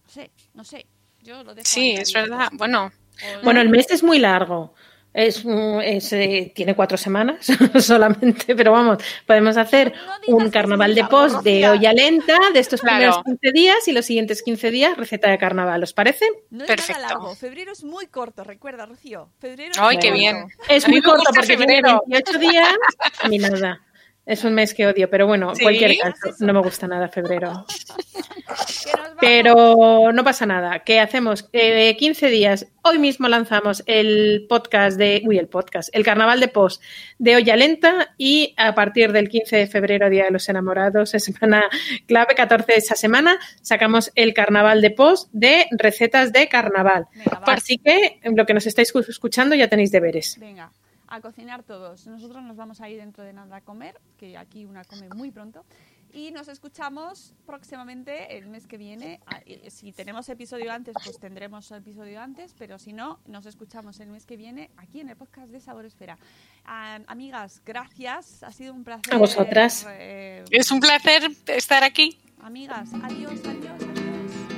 sé, no sé, yo lo dejo sí, es verdad. Bueno, O- Bueno, el mes es muy largo. Es, mm, es, eh, tiene cuatro semanas solamente, pero vamos, podemos hacer No un carnaval de post de olla lenta de estos Claro. primeros 15 días y los siguientes 15 días receta de carnaval, ¿os parece? no es perfecto. nada largo, febrero es muy corto, recuerda, Rocío. Febrero es Ay, muy qué bien. Es muy corto porque tiene febrero. 28 días y nada. Es un mes que odio, pero bueno, ¿Sí? cualquier caso, no me gusta nada febrero. Pero no pasa nada. ¿Qué hacemos? Eh, 15 días. Hoy mismo lanzamos el podcast de. Uy, el podcast. El carnaval de post de Olla Lenta. Y a partir del 15 de febrero, Día de los Enamorados, es semana clave, 14 de esa semana, sacamos el carnaval de post de recetas de carnaval. Venga. Así que lo que nos estáis escuchando ya tenéis deberes. Venga, a cocinar todos. Nosotros nos vamos a ir dentro de nada a comer, que aquí una come muy pronto. Y nos escuchamos próximamente el mes que viene. Ah, y Si tenemos episodio antes, pues tendremos episodio antes, pero si no, nos escuchamos el mes que viene aquí en el podcast de Sabor Esfera. Ah, amigas, gracias. Ha sido un placer. A vosotras. eh, es un placer estar aquí. Amigas, adiós, adiós, adiós.